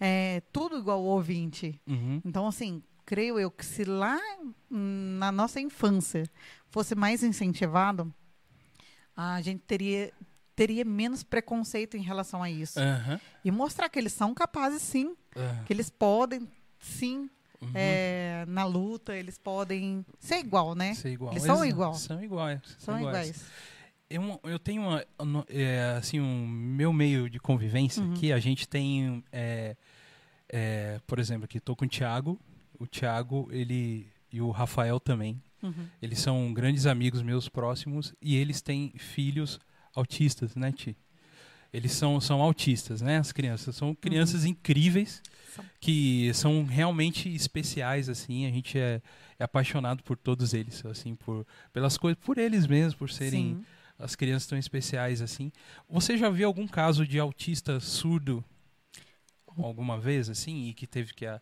é, tudo igual o ouvinte. Uhum. Então, assim, creio eu que se lá hum, na nossa infância fosse mais incentivado, a gente teria, teria menos preconceito em relação a isso. Aham. E mostrar que eles são capazes, sim, Aham. que eles podem, sim, Uhum. é, na luta, eles podem ser igual, né? Ser igual. Eles são igual. São iguais. São iguais. Eu, eu tenho uma, é, assim, um meu meio de convivência Uhum. aqui, a gente tem, é, é, por exemplo, aqui estou com o Thiago, o Thiago, ele e o Rafael também, Uhum. eles são grandes amigos meus próximos e eles têm filhos autistas, né, Ti? Eles são, são autistas, né, as crianças. São crianças incríveis São. que são realmente especiais, assim. A gente é, é apaixonado por todos eles, assim, por, pelas coisas, por eles mesmos, por serem Sim. As crianças tão especiais assim. Você já viu algum caso de autista surdo alguma vez assim e que teve que, a-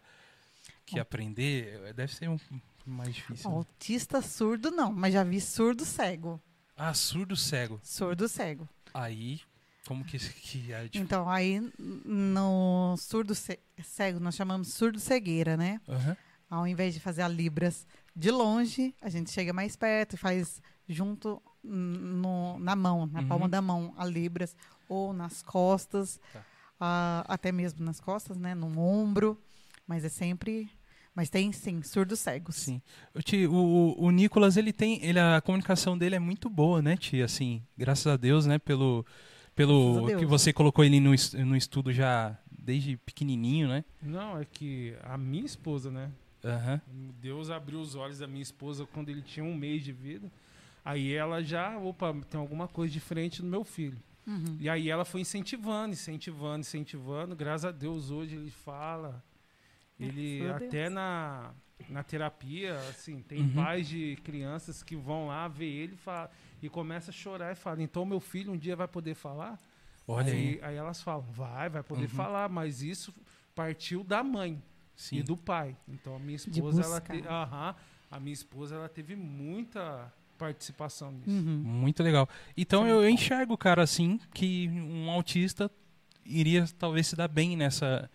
que aprender? Deve ser um mais difícil. né? Autista surdo não, mas já vi surdo cego. Ah, surdo cego. Surdo cego. Aí, como que, que é? Tipo, Então, aí no surdo ce- cego, nós chamamos surdo cegueira, né? aham. Ao invés de fazer a libras de longe, a gente chega mais perto e faz junto no- na mão, na Uhum. palma da mão, a libras, ou nas costas, Tá. até mesmo nas costas, né? No ombro, mas é sempre... Mas tem, sim, surdos cegos. Sim. O, Ti, o, Nicolas, ele tem. Ele, a comunicação dele é muito boa, né, Ti? Assim, graças a Deus, né? Pelo. Pelo que você colocou ele no, no estudo já desde pequenininho, né? Não, é que a minha esposa, né? Aham. Deus abriu os olhos da minha esposa quando ele tinha um mês de vida. Aí ela já, opa, tem alguma coisa diferente no meu filho. Uhum. E aí ela foi incentivando, incentivando, incentivando. Graças a Deus hoje ele fala. Ele Graças a Deus. até na, na terapia, assim, tem Uhum. pais de crianças que vão lá ver ele e, fala, e começa a chorar e fala, então meu filho um dia vai poder falar? Olha aí. aí, aí elas falam, vai, vai poder Uhum. falar, mas isso partiu da mãe Sim. e do pai. Então a minha esposa, ela, te, aham, a minha esposa, ela teve muita participação nisso. Uhum. Muito legal. Então eu, eu enxergo, cara, assim, que um autista iria talvez se dar bem nessa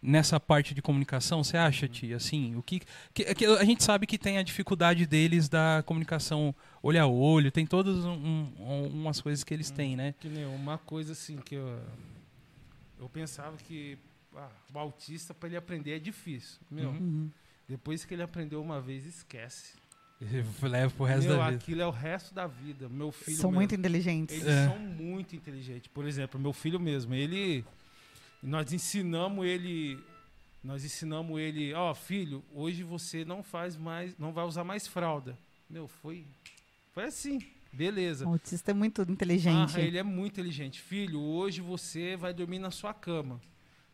nessa parte de comunicação, você acha, tia? Assim, o que, que, que a gente sabe que tem a dificuldade deles da comunicação olho a olho, tem todas um, um, umas coisas que eles têm, né? Que nem uma coisa assim que eu, eu pensava que ah, o autista para ele aprender é difícil. Meu, Uhum. Uhum. depois que ele aprendeu uma vez, esquece. Leva pro resto Meu, da vida. aquilo é o resto da vida. Meu filho São mesmo, muito inteligentes. Eles É. são muito inteligentes. Por exemplo, meu filho mesmo, ele. Nós ensinamos ele. Nós ensinamos ele, ó, filho, hoje você não faz mais, não vai usar mais fralda. Meu, foi. Foi assim. Beleza. O autista é muito inteligente. Ah, ele é muito inteligente. Filho, hoje você vai dormir na sua cama.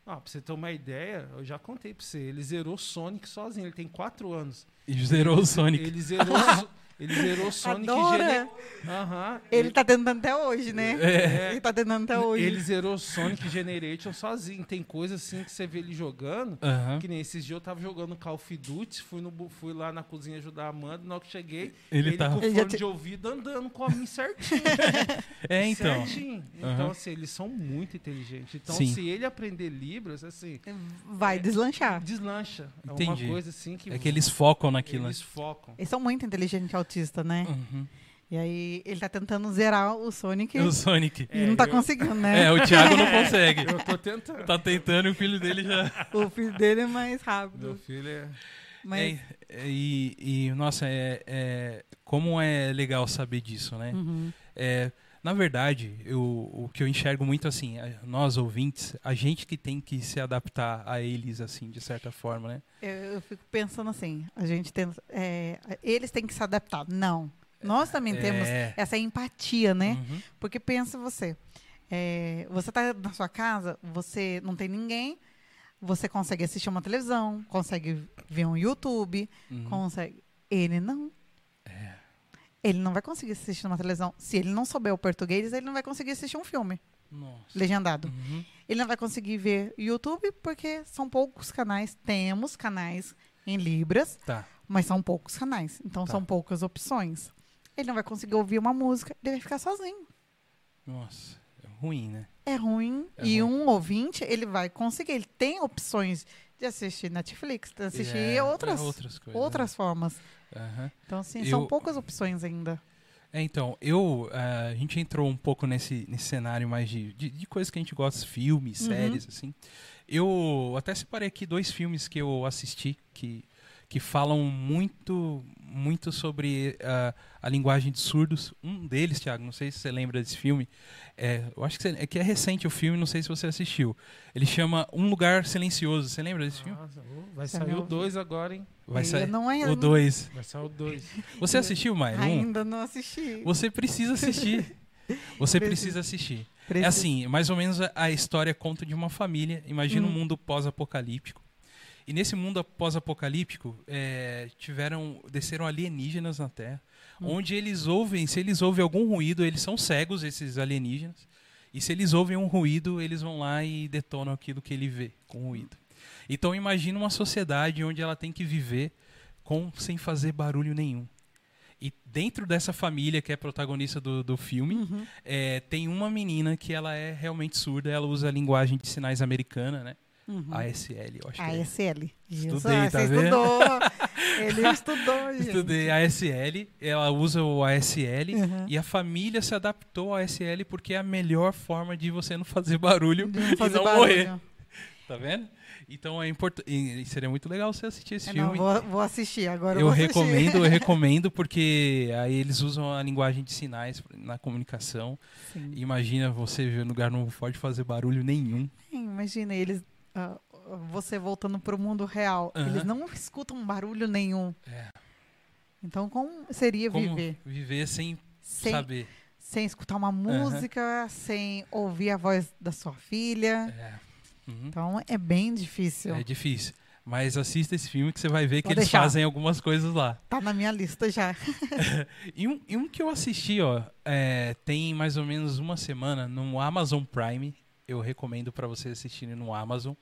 Ah, pra você ter uma ideia, eu já contei pra você. Ele zerou Sonic sozinho, ele tem 4 anos. E zerou o Sonic. Ele zerou, ele zerou Sonic Adora. gene- Aham. Ele tá tentando até hoje, né? É. Ele tá tentando até hoje. Ele zerou Sonic Generation sozinho. Tem coisa assim que você vê ele jogando. Aham. Que nem esses dias eu tava jogando Call of Duty, fui, no, fui lá na cozinha ajudar a Amanda, na hora que cheguei, Ele ele, tá- com fone te- de ouvido andando com a mim certinho. É, então. Certinho. Aham. Então, assim, eles são muito inteligentes. Então, Sim. se ele aprender Libras, assim, Vai deslanchar. deslancha. É Entendi. uma coisa assim que. É que eles focam naquilo. né? Eles focam. Eles são muito inteligentes autista, né? Uhum. E aí ele tá tentando zerar o Sonic O Sonic. e não tá eu- conseguindo, né? É, o Thiago não consegue. Eu tô tentando. Tá tentando e o filho dele já. O filho dele é mais Meu rápido. filho é. Mas É, é, e, e, nossa, é, é- como é legal saber disso, né? Uhum. É, na verdade, eu, o que eu enxergo muito assim, nós ouvintes, a gente que tem que se adaptar a eles, assim, de certa forma, né? eu, eu fico pensando assim, a gente tem, é, eles têm que se adaptar. Não. Nós também temos É. essa empatia, né? Uhum. Porque pensa você, é, você tá na sua casa, você não tem ninguém, você consegue assistir uma televisão, consegue ver um YouTube, Uhum. consegue. Ele não. Ele não vai conseguir assistir uma televisão. Se ele não souber o português, ele não vai conseguir assistir um filme Nossa. legendado. Uhum. Ele não vai conseguir ver YouTube porque são poucos canais. Temos canais em Libras, Tá. mas são poucos canais. Então Tá. são poucas opções. Ele não vai conseguir ouvir uma música, ele vai ficar sozinho. Nossa. É ruim, né? É ruim. É e ruim. um ouvinte, ele vai conseguir. Ele tem opções de assistir Netflix, de assistir É, outras, outras coisas. outras formas. Aham. Então, assim, Eu- são poucas opções ainda. É, então, eu. ah, a gente entrou um pouco nesse, nesse cenário mais de, de, de coisas que a gente gosta, filmes, Uhum. séries, assim. Eu até separei aqui dois filmes que eu assisti que, que falam muito, muito sobre ah, a linguagem de surdos. Um deles, Thiago, não sei se você lembra desse filme. É, eu acho que, você- é que é recente o filme, não sei se você assistiu. Ele chama Um Lugar Silencioso. Você lembra desse filme? Nossa, vai Você sair o não- 2 agora, hein? Vai sair não é- o 2. Vai sair o 2. Você assistiu, Maia? Um? Ainda não assisti. Você precisa assistir. Você precisa assistir. É Preciso. assim, mais ou menos a, a história conta de uma família. Imagina um Hum. mundo pós-apocalíptico. E nesse mundo pós-apocalíptico, é, tiveram, desceram alienígenas na Terra, Hum. onde eles ouvem, se eles ouvem algum ruído, eles são cegos, esses alienígenas. E se eles ouvem um ruído, eles vão lá e detonam aquilo que ele vê com o ruído. Então imagina uma sociedade onde ela tem que viver com sem fazer barulho nenhum. E dentro dessa família que é protagonista do, do filme, Uhum. é, tem uma menina que ela é realmente surda, ela usa a linguagem de sinais americana, né? Uhum. ASL, eu acho que é. ASL. Isso, Estudei, ah, tá você vendo? estudou. Ele estudou, gente. Estudei ASL, ela usa o ASL Uhum. e a família se adaptou ao ASL porque é a melhor forma de você não fazer barulho não e fazer não barulho. morrer, tá vendo? Então é importante, seria muito legal você assistir esse É, não, filme. vou, vou assistir agora. eu vou assistir. recomendo, eu recomendo porque aí eles usam a linguagem de sinais na comunicação. Sim. Imagina você ver um lugar não pode fazer barulho nenhum. Sim, Imagina eles. Ah, você voltando pro mundo real. Eles não escutam barulho nenhum. É. Então, como seria Como viver? viver sem, Sem, saber. sem escutar uma música, sem ouvir a voz da sua filha. É. Uhum. Então, é bem difícil. É difícil. Mas assista esse filme que você vai ver que Pode eles deixar. fazem algumas coisas lá. Tá na minha lista já. E um, e um que eu assisti, ó, é, tem mais ou menos uma semana no Amazon Prime. Eu recomendo pra vocês assistirem no Amazon.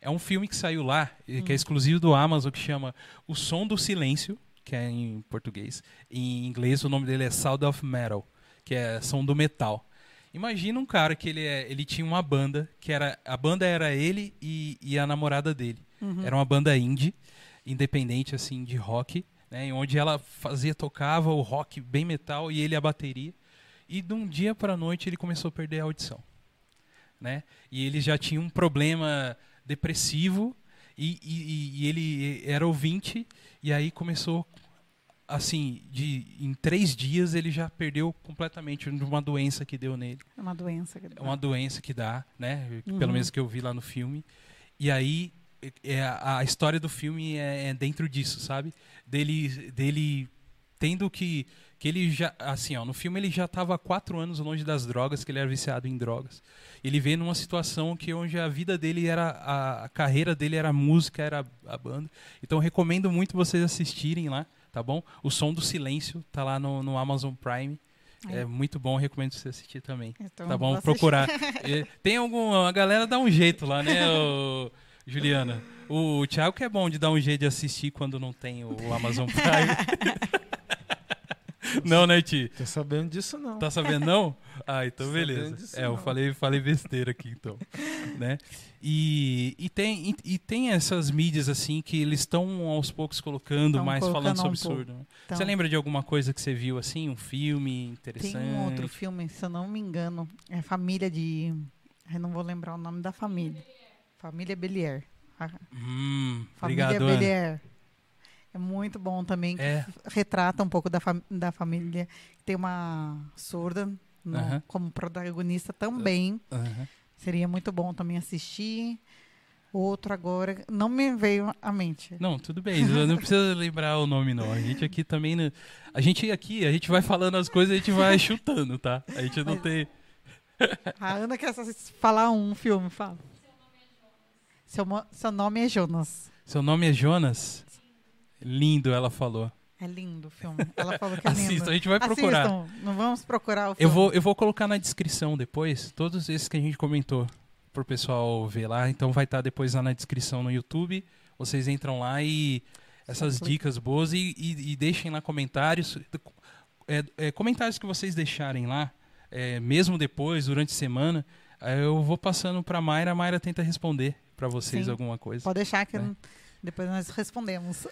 É um filme que saiu lá, e que é exclusivo do Amazon, que chama O Som do Silêncio, que é em português. Em inglês o nome dele é Sound of Metal, que é som do metal. Imagina um cara que ele, é, ele tinha uma banda, que era. A banda era ele e, e a namorada dele. Uhum. Era uma banda indie, independente, assim, de rock, né? Onde ela fazia, tocava o rock bem metal e ele a bateria. E de um dia para noite ele começou a perder a audição, né? E ele já tinha um problema depressivo e, e, e ele era ouvinte e aí começou assim de em três dias ele já perdeu completamente uma doença que deu nele É uma doença. que- é uma doença que dá, né? Uhum. Pelo menos que eu vi lá no filme. E aí é- é, a a história do filme é, é dentro disso, sabe? Dele, dele tendo que que ele já assim, ó, no filme ele já estava há quatro anos longe das drogas, que ele era viciado em drogas. Ele vê numa situação que onde a vida dele era a, a carreira dele era a música, era a, a banda. Então recomendo muito vocês assistirem lá, tá bom? O Som do Silêncio tá lá no, no Amazon Prime. Aí. É muito bom, recomendo você assistir também. Então, Tá bom, procurar. Tem alguma. A galera dá um jeito lá, né, ô, Juliana? O, o Thiago que é bom de dar um jeito de assistir quando não tem o, o Amazon Prime. não, né, Ti? Tô sabendo disso, não. Tá sabendo não? Ah, então Tô beleza. disso, É, eu não. falei, falei besteira aqui então, né? E, e tem e, e tem essas mídias assim que eles estão aos poucos colocando Tão mais falando colocando sobre um surdo. né? Então, Você lembra de alguma coisa que você viu assim, um filme interessante? Tem um outro filme, se eu não me engano, é Família de. Eu não vou lembrar o nome da família. Família Belier. Hum, família obrigado, Ana. É muito bom também. que É. Retrata um pouco da, fam- da família. Tem uma surda no- como protagonista também. Aham. Seria muito bom também assistir. Outro agora, não me veio à mente. Não, tudo bem. Não precisa lembrar o nome, não. A gente aqui também. não- A gente aqui, a gente vai falando as coisas e a gente vai chutando, tá? A gente não Mas- tem. A Ana quer falar um filme, fala. Seu, seu nome é Jonas. Seu nome é Jonas? Lindo, ela falou. É lindo o filme. Ela falou que é lindo. Assista, a gente vai procurar. Assistam. Não vamos procurar o filme. Eu vou, eu vou colocar na descrição depois todos esses que a gente comentou pro pessoal ver lá. Então vai estar depois lá na descrição no YouTube. Vocês entram lá e essas dicas boas e, e- e deixem lá comentários. É, é, comentários que vocês deixarem lá, é, mesmo depois, durante a semana, aí eu vou passando pra Mayra, a Mayra tenta responder pra vocês Sim. alguma coisa. Pode deixar que né? Depois nós respondemos.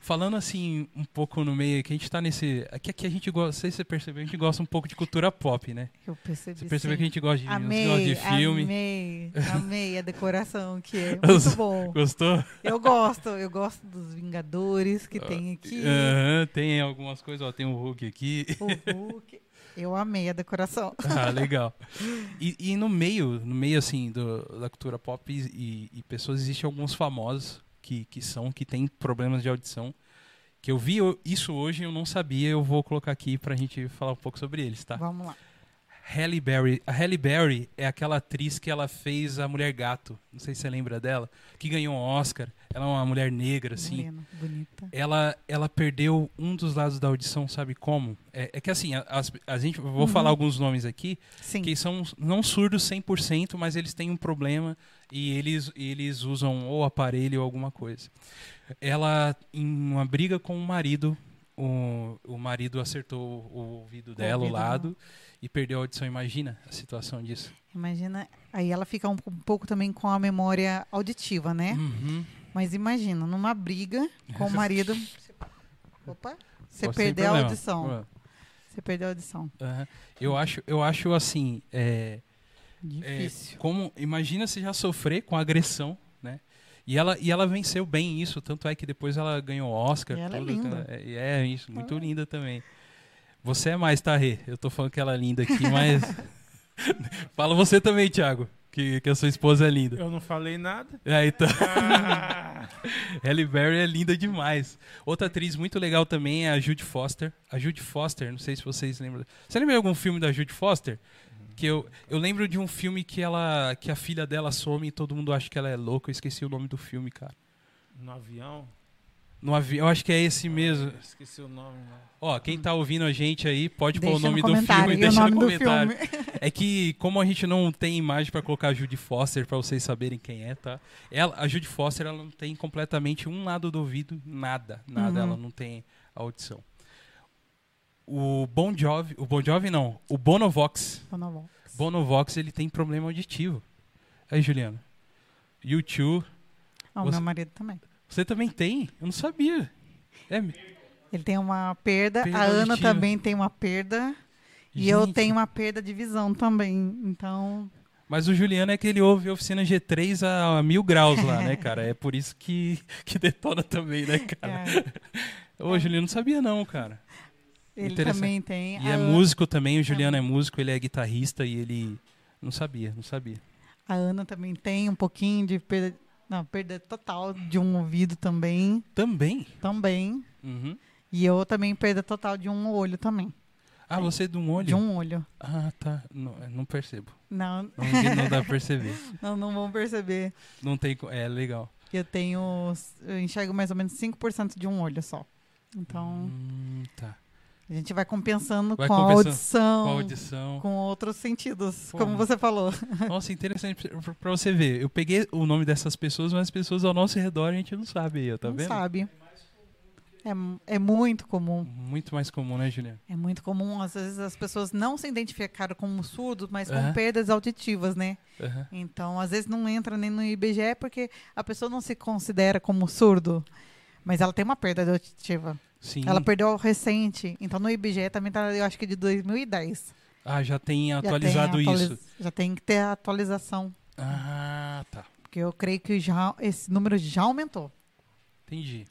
Falando assim, um pouco no meio, que a gente tá nesse. Aqui, aqui a gente gosta, não sei se você percebeu, a gente gosta um pouco de cultura pop, né? Eu percebi. Você percebeu sim. que a gente gosta de, Amei, gosta de filme. amei, amei a decoração que é muito bom. Gostou? Eu gosto, eu gosto dos Vingadores que tem aqui, Aham, tem algumas coisas, ó, tem o Hulk aqui. o Hulk. Eu amei a decoração. ah, legal. E, e no meio, no meio assim do, da cultura pop e- e pessoas, existem alguns famosos que, que são, que têm problemas de audição. Que eu vi isso hoje e eu não sabia, eu vou colocar aqui pra gente falar um pouco sobre eles, tá? Vamos lá. Halle Berry. A Halle Berry é aquela atriz que ela fez a Mulher Gato. Não sei se você lembra dela. Que ganhou um Oscar. Ela é uma mulher negra, assim. Morena, bonita. ela, ela perdeu um dos lados da audição, sabe como? É, é que assim, a, a gente, vou Uhum. falar alguns nomes aqui, Sim. que são não surdos 100%, mas eles têm um problema e eles, eles usam ou aparelho ou alguma coisa. Ela, em uma briga com o marido, o, o marido acertou o ouvido dela, o ouvido lado, e perdeu a audição. Imagina a situação disso. Imagina, aí ela fica um, um pouco também com a memória auditiva, né? Uhum. Mas imagina, numa briga com o marido. Opa! Você perdeu a audição. Você perdeu a audição. Aham. Eu acho, eu acho assim, é, É, Difícil. como imagina se já sofrer com agressão, né? E ela, e ela venceu bem isso, tanto é que depois ela ganhou Oscar. E ela é tudo, linda. tá? É, é isso, muito Ah. linda também. Você é mais, tá, Rê? Eu tô falando que ela é linda aqui, mas. Fala você também, Thiago, que, que a sua esposa é linda. Eu não falei nada. É, então. Ah, Halle Berry é linda demais. Outra atriz muito legal também é a Judy Foster. A Judy Foster, não sei se vocês lembram. Você lembra de algum filme da Judy Foster? Que eu, eu lembro de um filme que ela que a filha dela some e todo mundo acha que ela é louca. Eu esqueci o nome do filme, cara. no avião? No avião, eu acho que é esse mesmo. Ah, Esqueci o nome. né? Ó, quem tá ouvindo a gente aí pode pôr o Deixa nome no do filme, e deixa nome no do comentário. filme. É que, como a gente não tem imagem pra colocar a Judy Foster pra vocês saberem quem é, tá? Ela, a Judy Foster, ela não tem completamente um lado do ouvido, nada, nada, Uhum. ela não tem audição. O Bon Jovi, o Bon Jovi não, o Bonovox. Bonovox. Bonovox, ele tem problema auditivo. Aí, Juliana. YouTube. Ah, o Você- meu marido também. Você também tem? Eu não sabia. É, Ele tem uma perda, Perda a Ana auditiva. também tem uma perda. E eu Gente, tenho uma perda de visão também. Então, Mas o Juliano é que ele ouve a oficina G3 a mil graus lá, né, cara? É por isso que, que detona também, né, cara? é, Ô, Juliano, não sabia não, cara. ele também tem. E a é Ana- músico também, o Juliano é músico, ele é guitarrista e ele... Não sabia, não sabia. A Ana também tem um pouquinho de perda. Não, perda total de um ouvido também. Também? Também. Uhum. E eu também perda total de um olho também. Ah, você é de um olho? De um olho. Ah, tá. Não, não percebo. Não, Não, não dá pra perceber. não, não vão perceber. Não tem... É, legal. Eu tenho. Eu enxergo mais ou menos 5% de um olho só. Então, Hum, tá. A gente vai compensando Vai com a audição. Com a audição. Com outros sentidos, Pô, como você falou. Nossa, interessante pra você ver. Eu peguei o nome dessas pessoas, mas as pessoas ao nosso redor a gente não sabe aí, tá não vendo? sabe. É, é muito comum. Muito mais comum, né, Juliana? É muito comum. Às vezes as pessoas não se identificaram como surdos, mas com perdas auditivas, né? Então, às vezes não entra nem no IBGE porque a pessoa não se considera como surdo. Mas ela tem uma perda auditiva. Sim. Ela perdeu recente. Então, no IBGE também tá, eu acho que de 2010. Ah, já tem Já atualizado tem atualiz- isso. Já tem que ter a atualização. Ah, tá. Porque eu creio que já, esse número já aumentou. Entendi.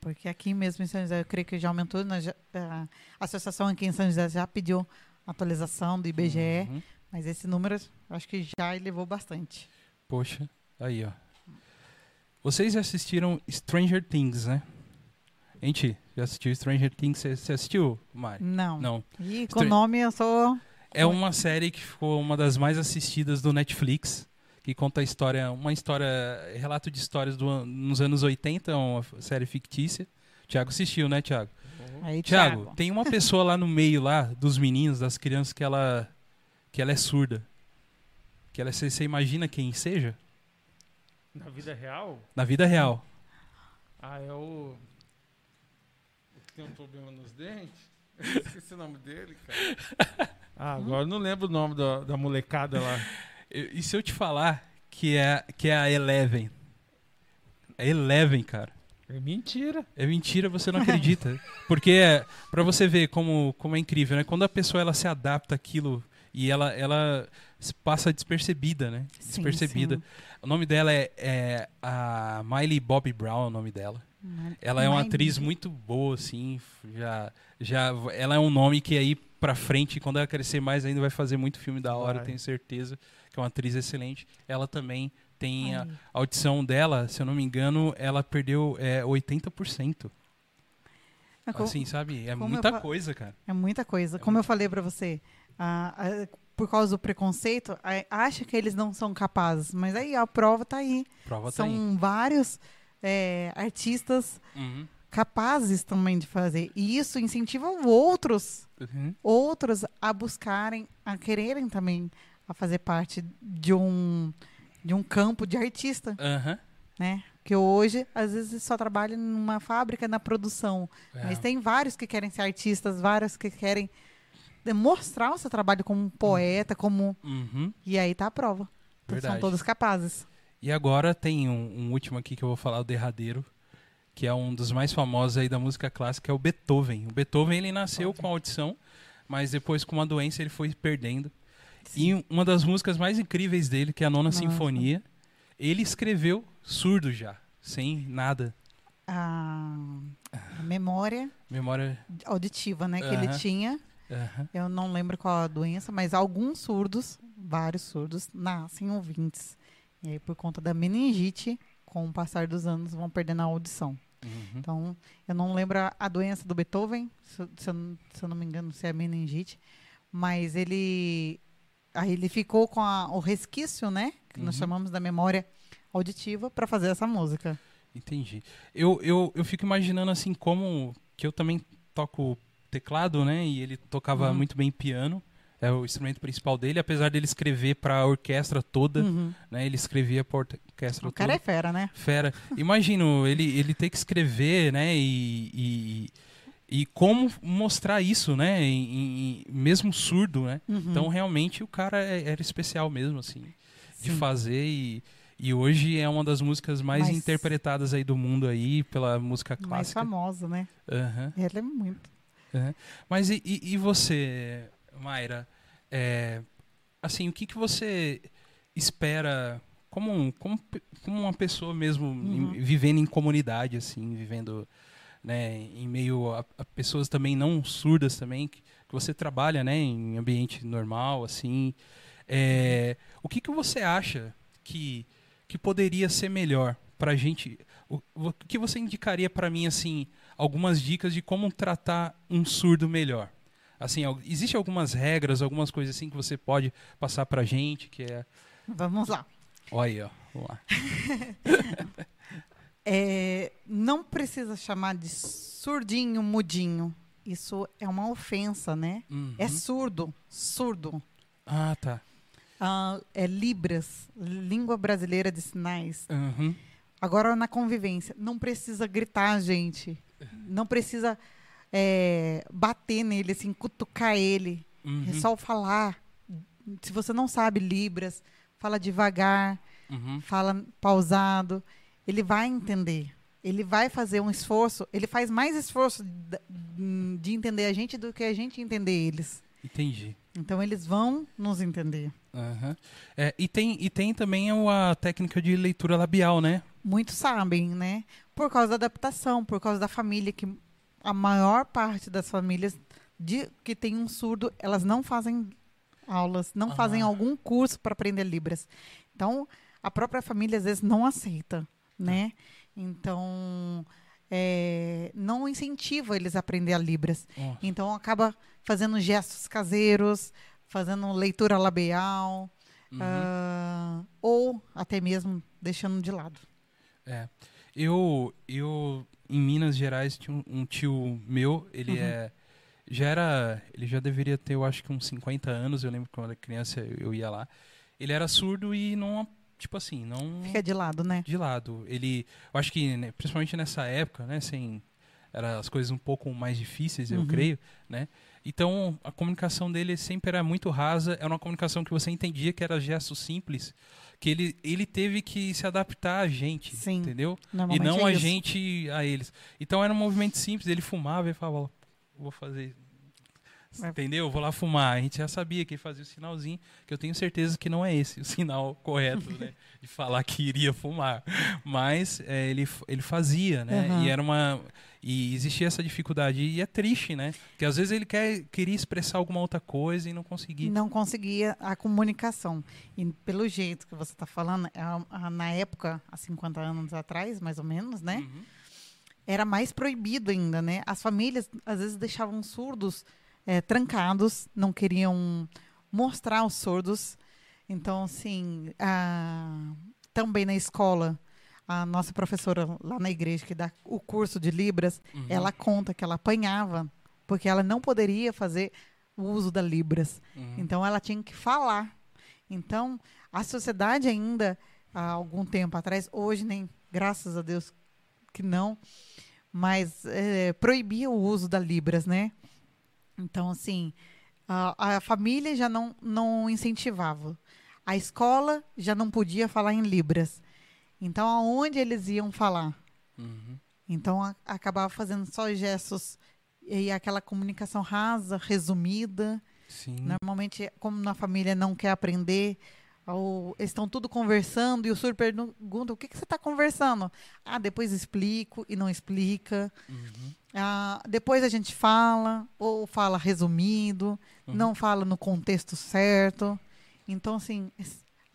Porque aqui mesmo em São José, eu creio que já aumentou. nós já- a associação aqui em São José já pediu atualização do IBGE. Uhum. Mas esse número, eu acho que já elevou bastante. Poxa, aí, ó. Vocês já assistiram Stranger Things, né? Gente, já assistiu Stranger Things? Você assistiu, Mari? Não. Não. E com o Estran- nome eu sou. É uma série que ficou uma das mais assistidas do Netflix, que conta a história, uma história, relato de histórias do, nos anos 80, uma f- série fictícia. Tiago assistiu, né, Tiago? Aí, Tiago, Thiago. tem uma pessoa lá no meio lá dos meninos, das crianças que ela que ela é surda. Que ela você imagina quem seja Na vida real, na vida real? ah, é o. O que tem um problema nos dentes? Eu esqueci o nome dele, cara. Ah, agora eu não lembro o nome da, da molecada lá. E se eu te falar que é que é a Eleven? É Eleven, cara. É mentira. É mentira, você não acredita. Porque é, para você ver como, como é incrível, né? Quando a pessoa ela se adapta àquilo e ela ela passa despercebida, né? Sim, Despercebida. sim. O nome dela é, é a Miley Bobby Brown, é o nome dela. Ela é uma Miley. atriz muito boa, assim. Já, já, ela é um nome que aí pra frente, quando ela crescer mais ainda, vai fazer muito filme da hora, Vai. tenho certeza. Que é uma atriz excelente. Ela também tem a, audição dela, se eu não me engano, ela perdeu é, 80%. É co- Assim, sabe? É muita coisa, cara. É muita coisa. Como eu falei pra você, a- a- por causa do preconceito, acha que eles não são capazes. Mas aí a prova tá aí. Prova tá São aí. vários é, artistas Uhum. capazes também de fazer. E isso incentiva outros, Uhum. outros a buscarem, a quererem também a fazer parte de um, de um campo de artista, Aham. né? Que hoje, às vezes, só trabalha numa fábrica, na produção. É. Mas tem vários que querem ser artistas, vários que querem mostrar o seu trabalho como um poeta, como... Uhum. E aí tá a prova. Verdade. São todos capazes. E agora tem um, um último aqui que eu vou falar, o derradeiro, que é um dos mais famosos aí da música clássica, é o Beethoven. O Beethoven ele nasceu com audição, mas depois com uma doença ele foi perdendo. E uma das músicas mais incríveis dele, que é a Nona Nossa. Sinfonia, ele escreveu surdo já, sem nada. A, a memória Memória. auditiva, né? Que ele Aham. tinha. Aham. Eu não lembro qual a doença, mas alguns surdos, vários surdos, nascem ouvintes. E aí, por conta da meningite, com o passar dos anos, vão perdendo a audição. Uhum. Então, eu não lembro a, a doença do Beethoven, se, eu- se eu, não- se eu não me engano, se é meningite, mas ele, aí ele ficou com a- o resquício, né? Que nós Uhum. chamamos da memória auditiva, para fazer essa música. Entendi. Eu, eu, eu fico imaginando assim como que eu também toco teclado, né? E ele tocava Uhum. muito bem piano. É o instrumento principal dele, apesar dele escrever para a orquestra toda, Uhum. né? Ele escrevia para orquestra O cara é toda. fera, né? Fera. Imagino ele ele ter que escrever, né? E, e, e como mostrar isso, né? Em, em- mesmo surdo, né? Uhum. Então realmente o cara é- era especial mesmo, assim, de Sim. fazer e, e hoje é uma das músicas mais Mais- interpretadas aí do mundo aí pela música mais clássica. famosa, né? Aham. Ela é muito. Mas e, e- você, Mayra? É, assim, o que, que você espera como, um- como, como uma pessoa mesmo em- Uhum. vivendo em comunidade, assim, vivendo né, em meio a, a pessoas também não surdas também, que, que você trabalha né, em ambiente normal, assim. É, o que, que você acha que, que poderia ser melhor pra gente? O, o que você indicaria pra mim, assim, algumas dicas de como tratar um surdo melhor? Assim, existe algumas regras, algumas coisas assim que você pode passar pra gente, que é... Vamos lá. Olha. Vamos lá. É, não precisa chamar de surdinho, mudinho. Isso é uma ofensa, né? Uhum. É surdo, surdo. Ah, tá. Ah, é Libras, língua brasileira de sinais. Uhum. Agora na convivência, não precisa gritar, gente. Não precisa é, bater nele, assim, cutucar ele. Uhum. É só falar. Se você não sabe Libras, fala devagar, Uhum. fala pausado. Ele vai entender. Ele vai fazer um esforço. Ele faz mais esforço de, de entender a gente do que a gente entender eles. Entendi. Então eles vão nos entender. Aham. É, e, tem, e tem também a técnica de leitura labial, né? Muitos sabem, né? Por causa da adaptação, por causa da família, que a maior parte das famílias de, que tem um surdo, elas não fazem aulas, não Aham. fazem algum curso para aprender Libras. Então, a própria família às vezes não aceita, né? Então, é, não incentiva eles a aprender a Libras. Então, acaba fazendo gestos caseiros, fazendo leitura labial, uhum. ah, ou até mesmo deixando de lado. É. Eu, eu, em Minas Gerais, tinha um, um tio meu, ele Uhum. é. Já era. Ele já deveria ter, eu acho que uns 50 anos. Eu lembro quando era criança eu ia lá. Ele era surdo e não. Tipo assim, não. Fica de lado, né? de lado. Ele, eu acho que, né, principalmente nessa época, né, sem era as coisas um pouco mais difíceis, eu Uhum. creio, né? Então, a comunicação dele sempre era muito rasa, era uma comunicação que você entendia que era gestos simples, que ele, ele teve que se adaptar a gente, Sim, entendeu? E não é a gente a eles. Então era um movimento simples, ele fumava e falava, vou fazer. Entendeu? Eu vou lá fumar. A gente já sabia que ele fazia o sinalzinho, que eu tenho certeza que não é esse o sinal correto, né? De falar que iria fumar. Mas é, ele, ele fazia, né? Aham. E era uma. E existia essa dificuldade. E é triste, né? Porque às vezes ele quer, queria expressar alguma outra coisa e não conseguia. Não conseguia a comunicação. E pelo jeito que você está falando, é a- a- na época, há 50 anos atrás, mais ou menos, né? Uhum. Era mais proibido ainda, né? As famílias, às vezes, deixavam surdos eh, trancados, não queriam mostrar os surdos. Então, assim, a- também na escola, a nossa professora lá na igreja, que dá o curso de Libras, Uhum. ela conta que ela apanhava, porque ela não poderia fazer o uso da Libras. Uhum. Então ela tinha que falar. Então a sociedade ainda há algum tempo atrás, hoje nem, graças a Deus que não, mas é, proibia o uso da Libras, né? Então assim a, a família já não não incentivava, a escola já não podia falar em Libras. Então aonde eles iam falar? Uhum. Então a- acabava fazendo só gestos e aquela comunicação rasa, resumida. Sim. Normalmente, como na família não quer aprender, ou eles estão tudo conversando e o surdo pergunta: o que, que você está conversando? Ah, depois explico e não explica. Uhum. Ah, depois a gente fala, ou fala resumido, Uhum. não fala no contexto certo. Então, assim,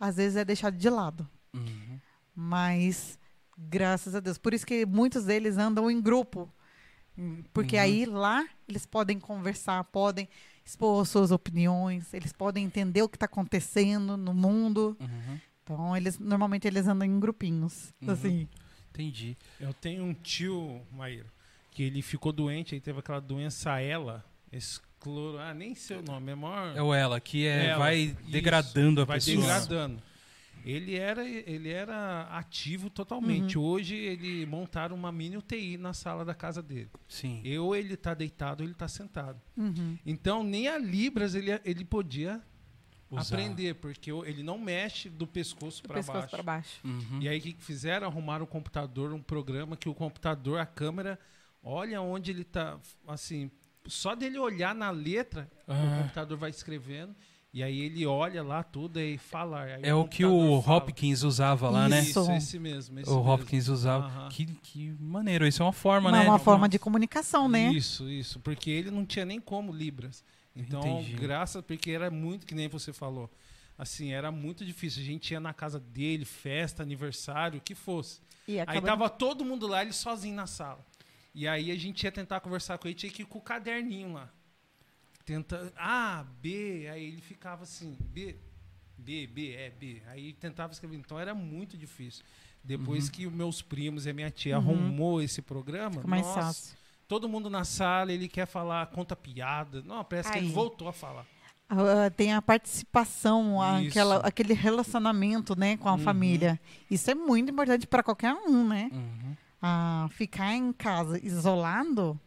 às vezes é deixado de lado. Uhum. Mas, graças a Deus. Por isso que muitos deles andam em grupo. Porque Uhum. aí lá eles podem conversar, podem expor suas opiniões, eles podem entender o que está acontecendo no mundo. Uhum. Então, eles normalmente eles andam em grupinhos. Uhum. Assim. Entendi. Eu tenho um tio, Maíro, que ele ficou doente, aí teve aquela doença ela, escloro, ah, nem sei o nome, é maior... É o ela, que é, Ela, vai isso, degradando a vai pessoa. degradando. Ele era, ele era ativo totalmente. Uhum. Hoje ele montaram uma mini UTI na sala da casa dele. Sim. Eu ele tá deitado, ele tá sentado. Uhum. Então nem a libras ele, ele podia Usar. aprender, porque o- ele não mexe do pescoço para pescoço baixo. para baixo. Uhum. E aí o que, fizeram? Arrumaram um computador, um programa que o computador, a câmera, olha onde ele tá, assim, só dele olhar na letra, o Ah. computador vai escrevendo, e aí ele olha lá tudo e fala. Aí É o que o fala. Hopkins usava lá, né? Isso. Isso, esse mesmo. esse O mesmo. Hopkins usava. Que, que maneiro. Isso é uma forma, Uma, né? uma forma de comunicação, né? Isso, isso, porque ele não tinha nem como Libras. Então, Entendi. graças, porque era muito, que nem você falou, assim, era muito difícil. A gente ia na casa dele, festa, aniversário, o que fosse. E Aí tava todo mundo lá, ele sozinho na sala. E aí a gente ia tentar conversar com ele, tinha que ir com o caderninho lá. Tenta, A, B, aí ele ficava assim, B, B, B, é B. Aí tentava escrever. Então era muito difícil. Depois que os meus primos e a minha tia Uhum. arrumou esse programa, Fica mais nossa, fácil. todo mundo na sala, ele quer falar, conta piada. Não, parece que ele Aí. voltou a falar. Ah, tem a participação, Isso. aquela, aquele relacionamento né, com a Uhum. família. Isso é muito importante para qualquer um, né? Uhum. Ah, ficar em casa isolado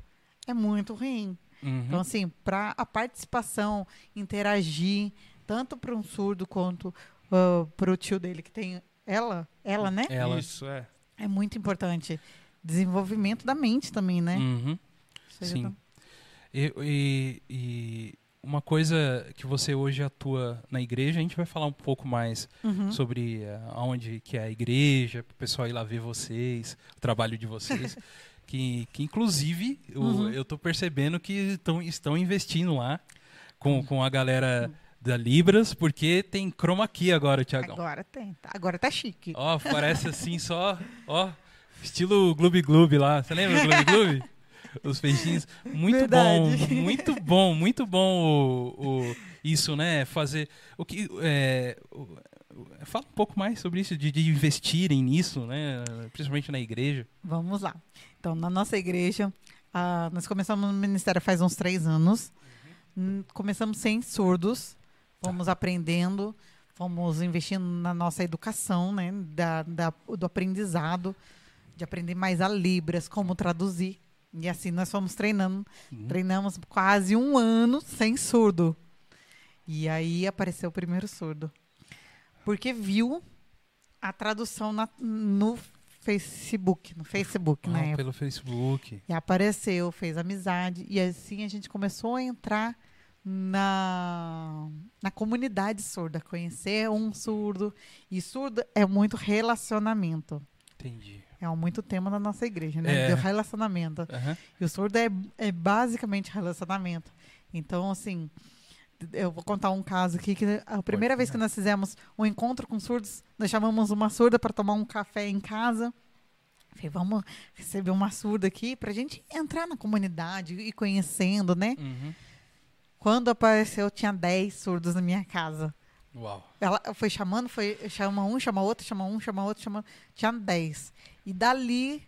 é muito ruim. Uhum. Então, assim, para a participação, interagir, tanto para um surdo quanto para o tio dele que tem ela, ela, né? Ela. Isso, é. É muito importante. Desenvolvimento da mente também, né? Uhum. Sim. E, e- e uma coisa que você hoje atua na igreja, a gente vai falar um pouco mais Uhum. sobre eh, aonde que é a igreja, para o pessoal ir lá ver vocês, o trabalho de vocês. que, que inclusive o- Uhum. eu estou percebendo que tão, estão investindo lá com, com a galera da Libras, porque tem chroma key agora, Tiagão. Agora tem. tá- Agora tá chique. Ó, parece assim só, ó, estilo Gloob Gloob lá. Você lembra do Gloob Gloob? Os peixinhos. Muito Verdade. bom, muito bom, muito bom o, o- isso, né? Fazer o que é, o- fala um pouco mais sobre isso de, de investirem nisso, né? Principalmente na igreja. Vamos lá. Então, na nossa igreja, ah, nós começamos no ministério faz uns três anos. Hum, Começamos sem surdos, fomos aprendendo, fomos investindo na nossa educação, né, da, da- do aprendizado, de aprender mais a Libras, como traduzir. E assim nós fomos treinando. Uhum. Treinamos quase um ano sem surdo. E aí apareceu o primeiro surdo. Porque viu a tradução na- no Facebook, no Facebook, Ah, época. pelo Facebook. E apareceu, fez amizade. E assim a gente começou a entrar na, na comunidade surda, conhecer um surdo. E surdo é muito relacionamento. Entendi. É muito tema da nossa igreja, né? É. Do relacionamento. Aham. E o surdo é, é basicamente relacionamento. Então, assim, eu vou contar um caso aqui que a primeira vez que nós fizemos um encontro com surdos, nós chamamos uma surda para tomar um café em casa. Falei, vamos receber uma surda aqui para a gente entrar na comunidade e conhecendo, né? Uhum. Quando apareceu, tinha 10 surdos na minha casa. Uau. Ela foi chamando, foi chama um, chama outro, chama um, chama outro, chama. Tinha 10. E dali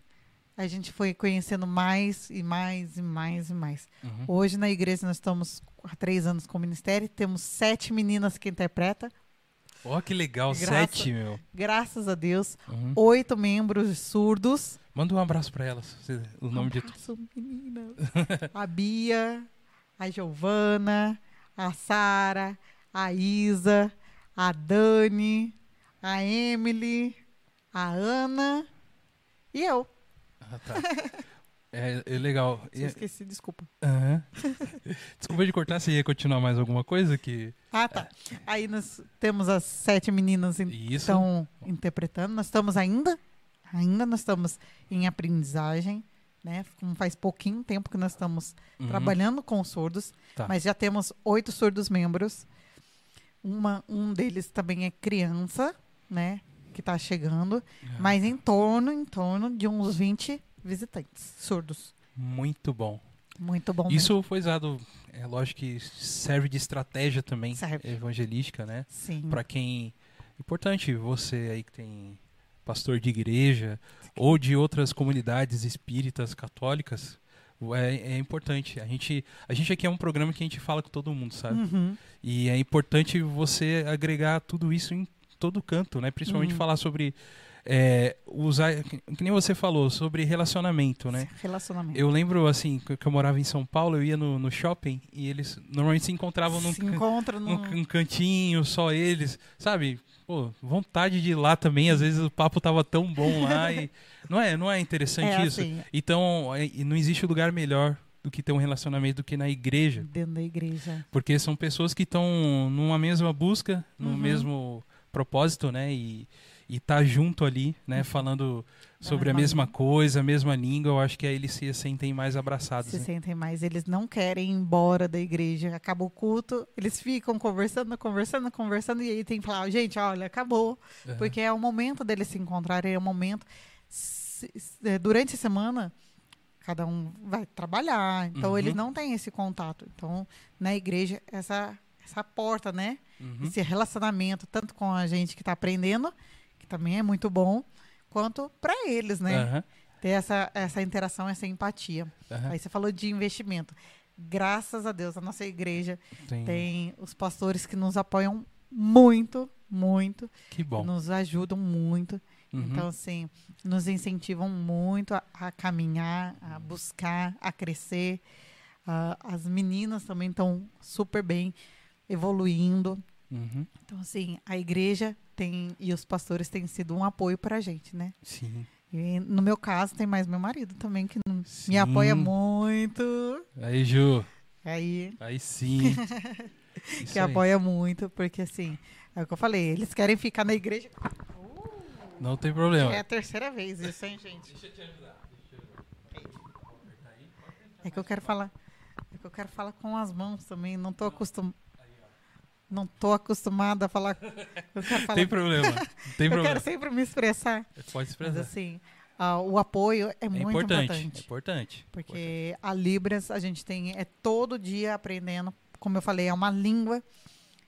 a gente foi conhecendo mais e mais e mais e mais. Uhum. Hoje na igreja nós estamos há três anos com o ministério, temos sete meninas que interpretam, Ó, que legal. Graça- Sete, meu. graças a Deus. Uhum. Oito membros surdos. Manda um abraço pra elas. O nome de Abraço, meninas. a Bia, a Giovana, a Sara, a Isa, a Dani, a Emily, a Ana e eu. Ah, tá. É, é legal. Se eu esqueci, desculpa. Aham. Desculpa de cortar, você ia continuar mais alguma coisa que. Ah, tá. Aí nós temos as sete meninas que estão interpretando. Nós estamos ainda, ainda nós estamos em aprendizagem, né? Como faz pouquinho tempo que nós estamos Uhum. trabalhando com surdos, Tá. mas já temos oito surdos membros. Uma, um deles também é criança, né? Que está chegando, Ah, mas em torno, em torno de uns 20 visitantes surdos. Muito bom. Muito bom. Isso foi usado, é lógico que serve de estratégia também Serve. evangelística, né? mesmo. Sim. Pra quem. Importante você aí que tem pastor de igreja ou de outras comunidades espíritas católicas. É, é importante. A gente, a gente aqui é um programa que a gente fala com todo mundo, sabe? Uhum. E é importante você agregar tudo isso em todo canto, né? Principalmente Uhum. falar sobre é, usar, que nem você falou, sobre relacionamento, né? Relacionamento. Eu lembro, assim, que eu morava em São Paulo, eu ia no, no shopping e eles normalmente se encontravam num, se encontra num num... can- cantinho, só eles, sabe? Pô, vontade de ir lá também, às vezes o papo tava tão bom lá e... Não é, não é interessante É isso? assim, Então, é- não existe lugar melhor do que ter um relacionamento do que na igreja. dentro da igreja. Porque são pessoas que estão numa mesma busca, no Uhum. mesmo propósito, né? E, e tá junto ali, né? Falando sobre a mesma coisa, a mesma língua. Eu acho que aí eles se sentem mais abraçados. se né? sentem mais. Eles não querem ir embora da igreja. Acaba o culto, eles ficam conversando, conversando, conversando. E aí tem que falar, gente, olha, acabou. Aham. Porque é o momento deles se encontrarem, é o momento. se- se- é, durante a semana, cada um vai trabalhar. Então, Uhum. eles não têm esse contato. Então, na igreja, essa, essa porta, né? Uhum. Esse relacionamento, tanto com a gente que está aprendendo, que também é muito bom, quanto para eles, né? Aham, Ter essa, essa interação, essa empatia. aham. Aí você falou de investimento. Graças a Deus, a nossa igreja Tem- tem os pastores que nos apoiam muito, muito, Que bom. nos ajudam muito. Uhum. Então, assim, nos incentivam muito a, a caminhar, a buscar, a crescer. Ah, as meninas também estão super bem evoluindo. Uhum. Então, assim, a igreja tem e os pastores têm sido um apoio para a gente, né? Sim. E no meu caso, tem mais meu marido também, que Sim. me apoia muito. Aí, Ju. Aí, Aí sim. Que aí. apoia muito, porque assim, é o que eu falei, eles querem ficar na igreja. Não tem problema. É a terceira vez isso, hein, gente? É que eu quero falar. É que eu quero falar com as mãos também. Não tô acostum... Não tô acostumada a falar. Falar. Tem problema. Tem eu problema. quero sempre me expressar. Pode Mas expressar. assim, ah, o apoio é, É muito importante. importante. É importante. Porque a Libras a gente tem é todo dia aprendendo, como eu falei, é uma língua.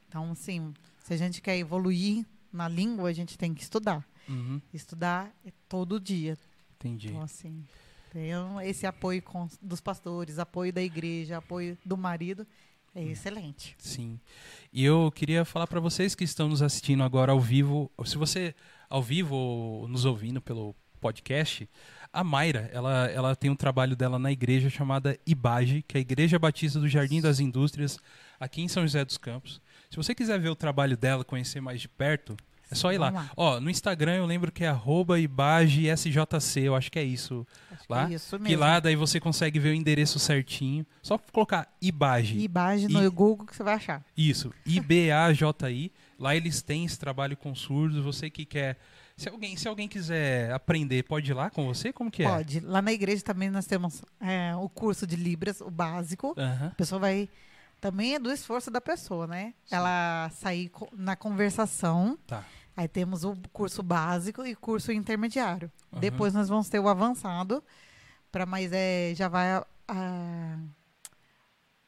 Então, assim, se a gente quer evoluir na língua, a gente tem que estudar. Uhum. Estudar é todo dia. Entendi. Então, assim, tem esse apoio com- dos pastores, apoio da igreja, apoio do marido, é excelente. Sim. E eu queria falar para vocês que estão nos assistindo agora ao vivo, ou se você ao vivo ou nos ouvindo pelo podcast, a Mayra, ela, ela tem um trabalho dela na igreja chamada IBAGE, que é a Igreja Batista do Jardim das Indústrias, aqui em São José dos Campos. Se você quiser ver o trabalho dela, conhecer mais de perto, é só ir lá. Lá. Ó, no Instagram eu lembro que é arroba IBAGESJC, eu acho que é isso. Acho que Lá? é isso Que mesmo. lá daí você consegue ver o endereço certinho. Só colocar IBAGE. Ibage no E- Google que você vai achar. Isso, IBAJI. Lá eles têm esse trabalho com surdos. Você que quer. Se alguém, se alguém quiser aprender, pode ir lá com você? Como que é? Pode. Lá na igreja também nós temos é, o curso de Libras, o básico. Aham. A pessoa vai. Também é do esforço da pessoa, né? Ela sair na conversação. Tá. Aí temos o curso básico e curso intermediário. Aham. Depois nós vamos ter o avançado. Para mais é já vai a- a-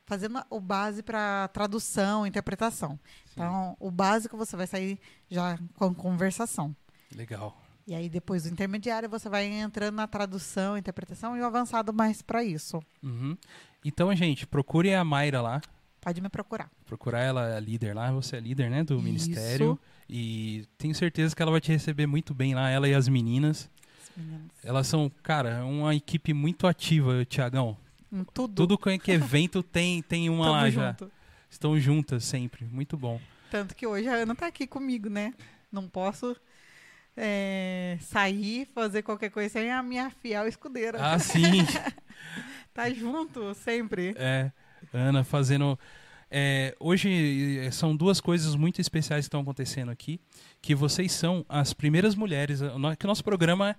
fazendo o base para tradução, interpretação. Então, o básico você vai sair já com conversação. Legal. E aí depois do intermediário você vai entrando na tradução, interpretação e o avançado mais para isso. Uhum. Então, gente, procure a Mayra lá. Pode me procurar. Procurar ela, é líder lá. Você é líder, né? Do Isso. ministério. E tenho certeza que ela vai te receber muito bem lá, ela e as meninas. Meninas. Elas são, cara, uma equipe muito ativa, Tiagão. Em tudo. Tudo que que é evento tem, tem uma Tamo lá já. junto. Estão juntas sempre. Muito bom. Tanto que hoje a Ana tá aqui comigo, né? Não posso é, sair, fazer qualquer coisa sem a minha fiel escudeira. Ah, sim. Tá junto sempre. É, Ana fazendo. É, hoje é, são duas coisas muito especiais que estão acontecendo aqui. Que vocês são as primeiras mulheres. no- Que nosso programa.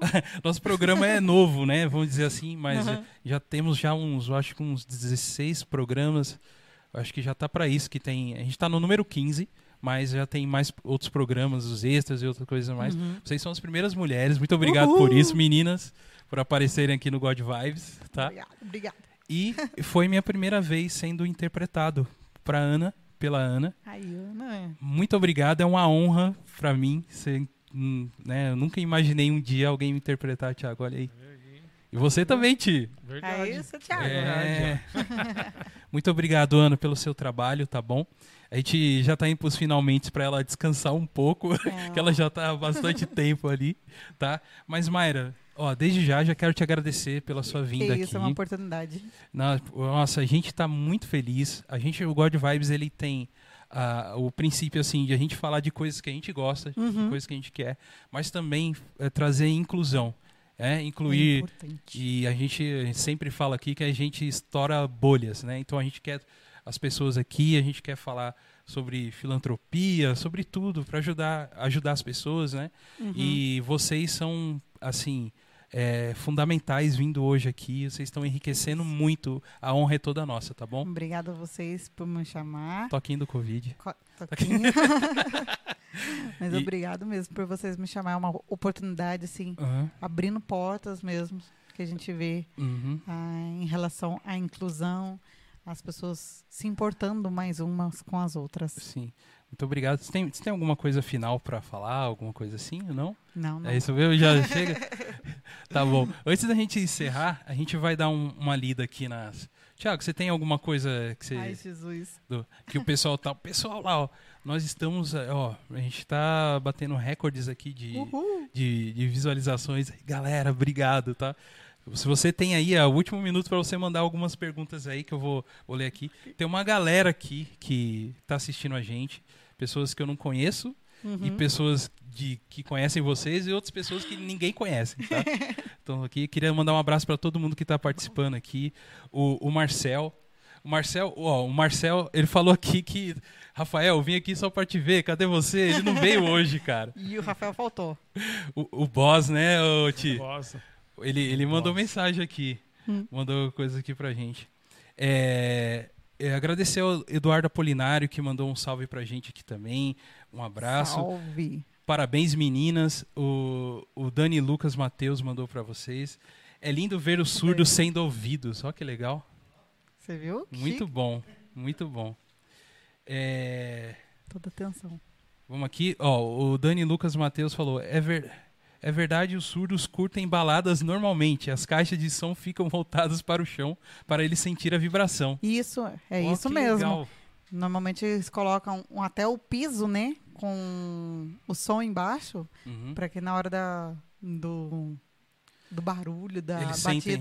nosso programa é novo, né? Vamos dizer assim, mas Uhum. já temos já uns, acho que uns 16 programas. Acho que já tá para isso que tem. A gente tá no número 15, mas já tem mais outros programas, os extras e outras coisas mais. Uhum. Vocês são as primeiras mulheres. Muito obrigado Uhul! por isso, meninas, por aparecerem aqui no God Vibes, tá? Obrigada, obrigada. E foi minha primeira vez sendo interpretado pra Ana, pela Ana. Aí, Ana. Muito obrigado, é uma honra pra mim. Ser, hum, né, eu nunca imaginei um dia alguém me interpretar, Thiago, olha aí. E você também, Ti. Verdade. É isso, Thiago. É. Muito obrigado, Ana, pelo seu trabalho, tá bom? A gente já tá indo pros finalmente para ela descansar um pouco, É. que ela já tá há bastante tempo ali, tá? Mas, Mayra, ó, desde já já quero te agradecer pela sua Que vinda isso, aqui. é uma oportunidade. Nossa, a gente tá muito feliz. A gente, o God Vibes, ele tem ah, o princípio, assim, de a gente falar de coisas que a gente gosta, de Uhum. coisas que a gente quer, mas também eh, trazer inclusão. É, É incluir importante. e a gente sempre fala aqui que a gente estoura bolhas, né? Então a gente quer as pessoas aqui, a gente quer falar sobre filantropia, sobre tudo para ajudar ajudar as pessoas, né? Uhum. E vocês são assim é, fundamentais vindo hoje aqui. Vocês estão enriquecendo muito. A honra é toda nossa, tá bom? Obrigada a vocês por me chamar. Toquinho do Covid. Co- Toquinho. Mas E- obrigado mesmo por vocês me chamar. É uma oportunidade, assim, Aham. abrindo portas mesmo, que a gente vê Uhum. ah, em relação à inclusão, as pessoas se importando mais umas com as outras. Sim. Muito obrigado. Você tem, você tem alguma coisa final para falar? Alguma coisa assim? Não? Não, não. É isso mesmo? Já chega? Tá bom. Antes da gente encerrar, a gente vai dar um- uma lida aqui nas. Tiago, você tem alguma coisa que, você, Ai, Jesus. do- que o pessoal tá. O pessoal lá, ó. Nós estamos. eh, Ó, a gente tá batendo recordes aqui de, de, de visualizações. Galera, obrigado, tá? Se você tem aí, o último minuto para você mandar algumas perguntas aí que eu vou, vou ler aqui. Tem uma galera aqui que tá assistindo a gente, pessoas que eu não conheço e Uhum. pessoas de, que conhecem vocês e outras pessoas que ninguém conhece, tá? então aqui queria mandar um abraço para todo mundo que está participando aqui. O, o Marcel, o Marcel, ó, o Marcel, ele falou aqui que Rafael, eu vim aqui só para te ver. Cadê você? Ele não veio hoje, cara. E o Rafael faltou. O, o boss, né, ô, Ti? Nossa. Ele, ele mandou Nossa. mensagem aqui. Hum. Mandou coisa aqui pra gente. É, é, agradecer ao Eduardo Apolinário, que mandou um salve pra gente aqui também. Um abraço. Salve. Parabéns, meninas. O, o Dani Lucas Matheus mandou pra vocês. É lindo ver os surdos sendo ouvidos. Olha que legal. Você viu? Muito Chique. bom. Muito bom. É, Toda atenção. Vamos aqui. Ó, o Dani Lucas Matheus falou: é, ver- é verdade, os surdos curtem baladas normalmente. As caixas de som ficam voltadas para o chão para eles sentir a vibração. Isso, é Ó, isso mesmo. legal. Normalmente eles colocam um- até o piso, né? Com o som embaixo, Uhum. para que na hora da, do, do barulho, da Eles sentem.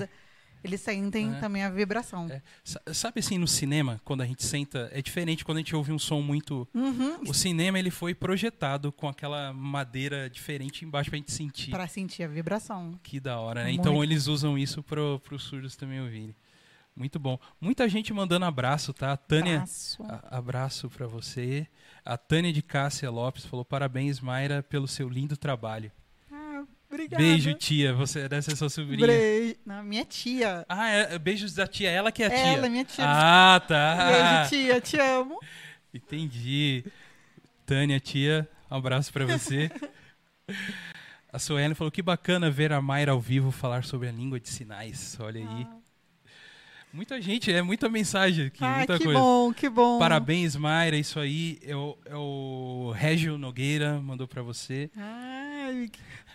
Eles sentem É. também a vibração. É. Sa- Sabe assim, no cinema, quando a gente senta, é diferente quando a gente ouve um som muito. Uhum. O cinema ele foi projetado com aquela madeira diferente embaixo pra gente sentir. Para sentir a vibração. Que da hora, né? Muito. Então eles usam isso pro, pros surdos também ouvirem. Muito bom. Muita gente mandando abraço, tá? A Tânia, Braço. a- abraço pra você. A Tânia de Cássia Lopes falou: parabéns, Mayra, pelo seu lindo trabalho. Ah, obrigada. Beijo, tia. Você deve ser sua sobrinha. Beijo. Não, minha tia. Ah, é, beijos da tia. Ela que é a tia. Ela é minha tia. Ah, tá. Beijo, tia. Te amo. Entendi. Tânia, tia, um abraço pra você. A Suelen falou que bacana ver a Mayra ao vivo falar sobre a língua de sinais. Olha aí. Muita gente, é muita mensagem aqui, ah, muita que coisa. bom, que bom. Parabéns, Mayra, isso aí. É o, é o Régio Nogueira mandou pra você. Ai,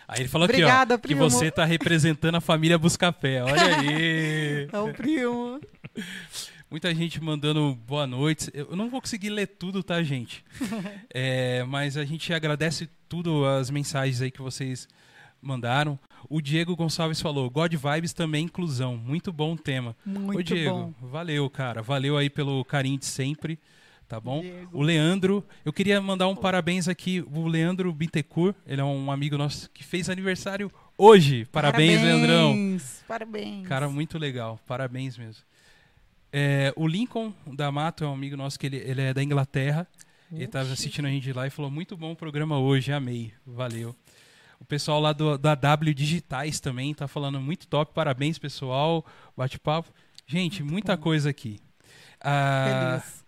Aí ele falou Obrigada, aqui, ó, que você tá representando a família Buscapé. Olha aí. é o primo. Muita gente mandando boa noite. Eu não vou conseguir ler tudo, tá, gente? É, mas a gente agradece tudo as mensagens aí que vocês mandaram. O Diego Gonçalves falou: God Vibes também inclusão. Muito bom tema. Muito Ô, Diego, bom. valeu, cara. Valeu aí pelo carinho de sempre. Tá bom? Diego. O Leandro, eu queria mandar um parabéns aqui. O Leandro Bittencourt, ele é um amigo nosso que fez aniversário hoje. Parabéns, Leandrão. Parabéns. Parabéns. Cara, muito legal. Parabéns mesmo. É, o Lincoln da Mato é um amigo nosso que ele, ele é da Inglaterra. Ele estava Oxi. assistindo a gente lá e falou: Muito bom o programa hoje, amei. Valeu. O pessoal lá do, da W Digitais também tá falando muito top. Parabéns, pessoal. Bate-papo. Gente, Muito muita bom. coisa aqui. A Feliz.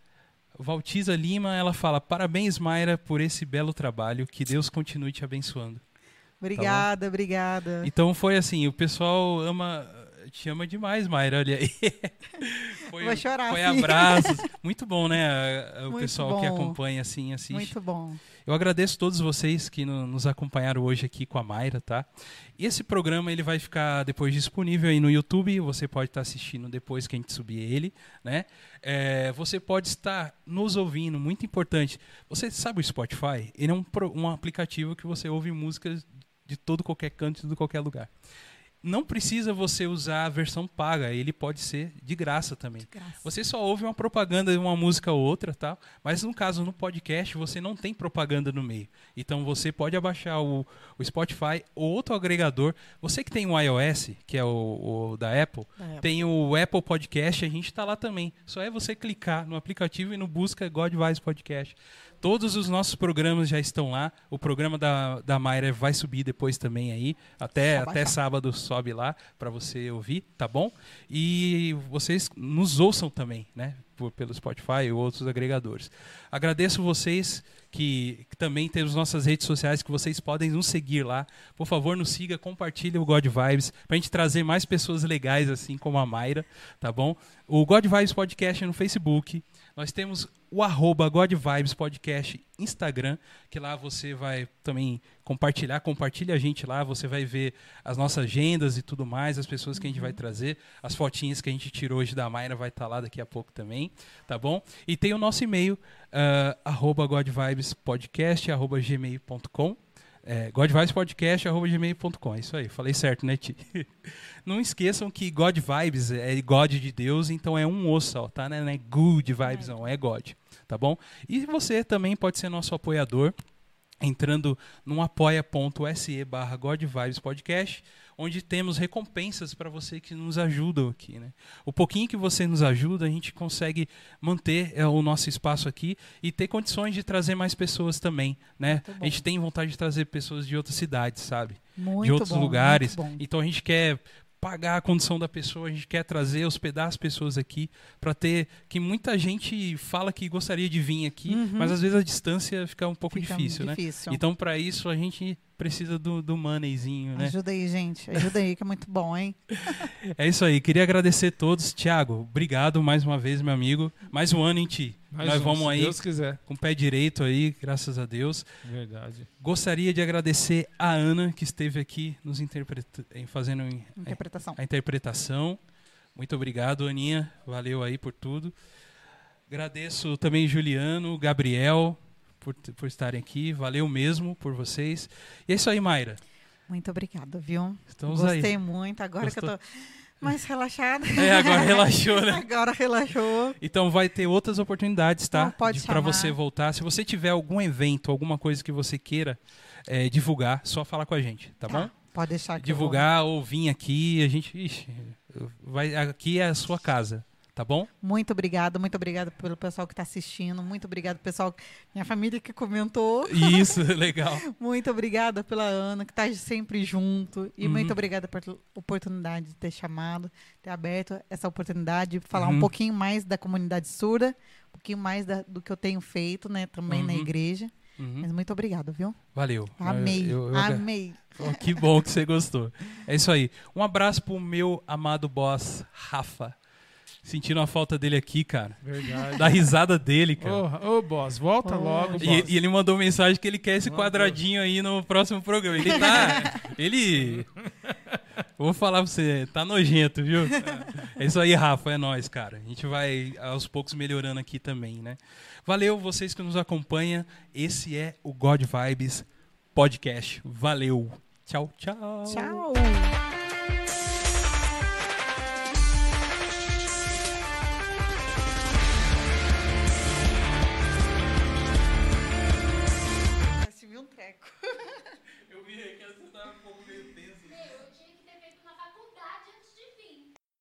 Valtiza Lima, ela fala: Parabéns, Mayra, por esse belo trabalho. Que Deus continue te abençoando. Obrigada, obrigada. Então foi assim, o pessoal ama. Te ama demais, Mayra, olha aí. Foi, Vou chorar, Foi abraços. Muito bom, né? O Muito pessoal que bom. acompanha, assim, assiste. Muito bom. Eu agradeço todos vocês que no- nos acompanharam hoje aqui com a Mayra, tá? Esse programa ele vai ficar depois disponível aí no YouTube. Você pode estar assistindo depois que a gente subir ele, né? É, você pode estar nos ouvindo, muito importante. Você sabe o Spotify? Ele é um, um aplicativo que você ouve músicas de todo qualquer canto, de qualquer lugar. Não precisa você usar a versão paga, ele pode ser de graça também. Graças. Você só ouve uma propaganda de uma música ou outra, tá? Mas no caso no podcast você não tem propaganda no meio. Então você pode abaixar o, o Spotify ou outro agregador. Você que tem um iOS, que é o, o da Apple, Da Apple. tem o Apple Podcast, a gente tá lá também. Só é você clicar no aplicativo e no busca God Vibes Podcast. Todos os nossos programas já estão lá. O programa da, da Mayra vai subir depois também aí. Até, até sábado sobe lá para você ouvir, tá bom? E vocês nos ouçam também, né? Por, pelo Spotify ou outros agregadores. Agradeço vocês que, que também temos nossas redes sociais que vocês podem nos seguir lá. Por favor, nos siga, compartilhe o God Vibes pra gente trazer mais pessoas legais assim como a Mayra, tá bom? O God Vibes Podcast é no Facebook. Nós temos o arroba Podcast Instagram, que lá você vai também compartilhar, compartilha a gente lá, você vai ver as nossas agendas e tudo mais, as pessoas que a gente vai trazer, as fotinhas que a gente tirou hoje da Mayra vai estar lá daqui a pouco também, tá bom? E tem o nosso e-mail, uh, arroba godvibespodcast, arroba gmail.com, é, godvibespodcast.gmail.com, é isso aí, falei certo, né, Ti? Não esqueçam que God Vibes é God de Deus, então é um osso só, tá? Não é good vibes, não, é God, tá bom? E você também pode ser nosso apoiador, entrando no apoia.se barra onde temos recompensas para você que nos ajudam aqui. Né? O pouquinho que você nos ajuda, a gente consegue manter é, o nosso espaço aqui e ter condições de trazer mais pessoas também. Né? A gente tem vontade de trazer pessoas de outras cidades, sabe? Muito de outros bom, lugares. Então a gente quer pagar a condição da pessoa, a gente quer trazer, hospedar as pessoas aqui para ter que muita gente fala que gostaria de vir aqui, Uhum. mas às vezes a distância fica um pouco Fica difícil, né? difícil. Então para isso a gente precisa do, do moneyzinho, né? Ajuda aí, gente. Ajuda aí, que é muito bom, hein? É isso aí. Queria agradecer a todos. Tiago, obrigado mais uma vez, meu amigo. Mais um ano em ti. Mais Nós um, vamos se aí Deus quiser. com o pé direito aí, graças a Deus. Verdade. Gostaria de agradecer a Ana que esteve aqui nos interpreta em- fazendo Interpretação. a interpretação. Muito obrigado, Aninha. Valeu aí por tudo. Agradeço também Juliano, Gabriel, por, por estarem aqui. Valeu mesmo por vocês. E é isso aí, Mayra. Muito obrigada, viu? Estamos Gostei aí. muito. Agora que eu Gostou? tô mais relaxada. É, agora relaxou, né? Agora relaxou. Então vai ter outras oportunidades, tá? Não, pode Para você voltar. Se você tiver algum evento, alguma coisa que você queira eh, divulgar, só falar com a gente, tá bom? Pode deixar que eu Divulgar ou vir aqui, a gente. Ixi, vai, aqui é a sua casa, tá bom? Muito obrigada, muito obrigada pelo pessoal que está assistindo. Muito obrigada, pessoal, minha família que comentou. Isso, legal. Muito obrigada pela Ana, que está sempre junto. E Uhum. muito obrigada pela oportunidade de ter chamado, ter aberto essa oportunidade de falar Uhum. um pouquinho mais da comunidade surda, um pouquinho mais da- do que eu tenho feito, né, também na Uhum. igreja. Uhum. Mas muito obrigada, viu? Valeu. Amei, Eu- eu- amei. Oh, que bom que você gostou. É isso aí. Um abraço pro meu amado boss, Rafa. Sentindo a falta dele aqui, cara. Verdade. Da risada dele, cara. Ô, ô, boss, volta Ô, logo, boss. E, e ele mandou mensagem que ele quer esse quadradinho aí no próximo programa. Ele tá. ele. Vou falar pra você, tá nojento, viu? É isso aí, Rafa, é nóis, cara. A gente vai aos poucos melhorando aqui também, né? Valeu vocês que nos acompanham. Esse é o God Vibes Podcast. Valeu. Tchau, tchau. Tchau.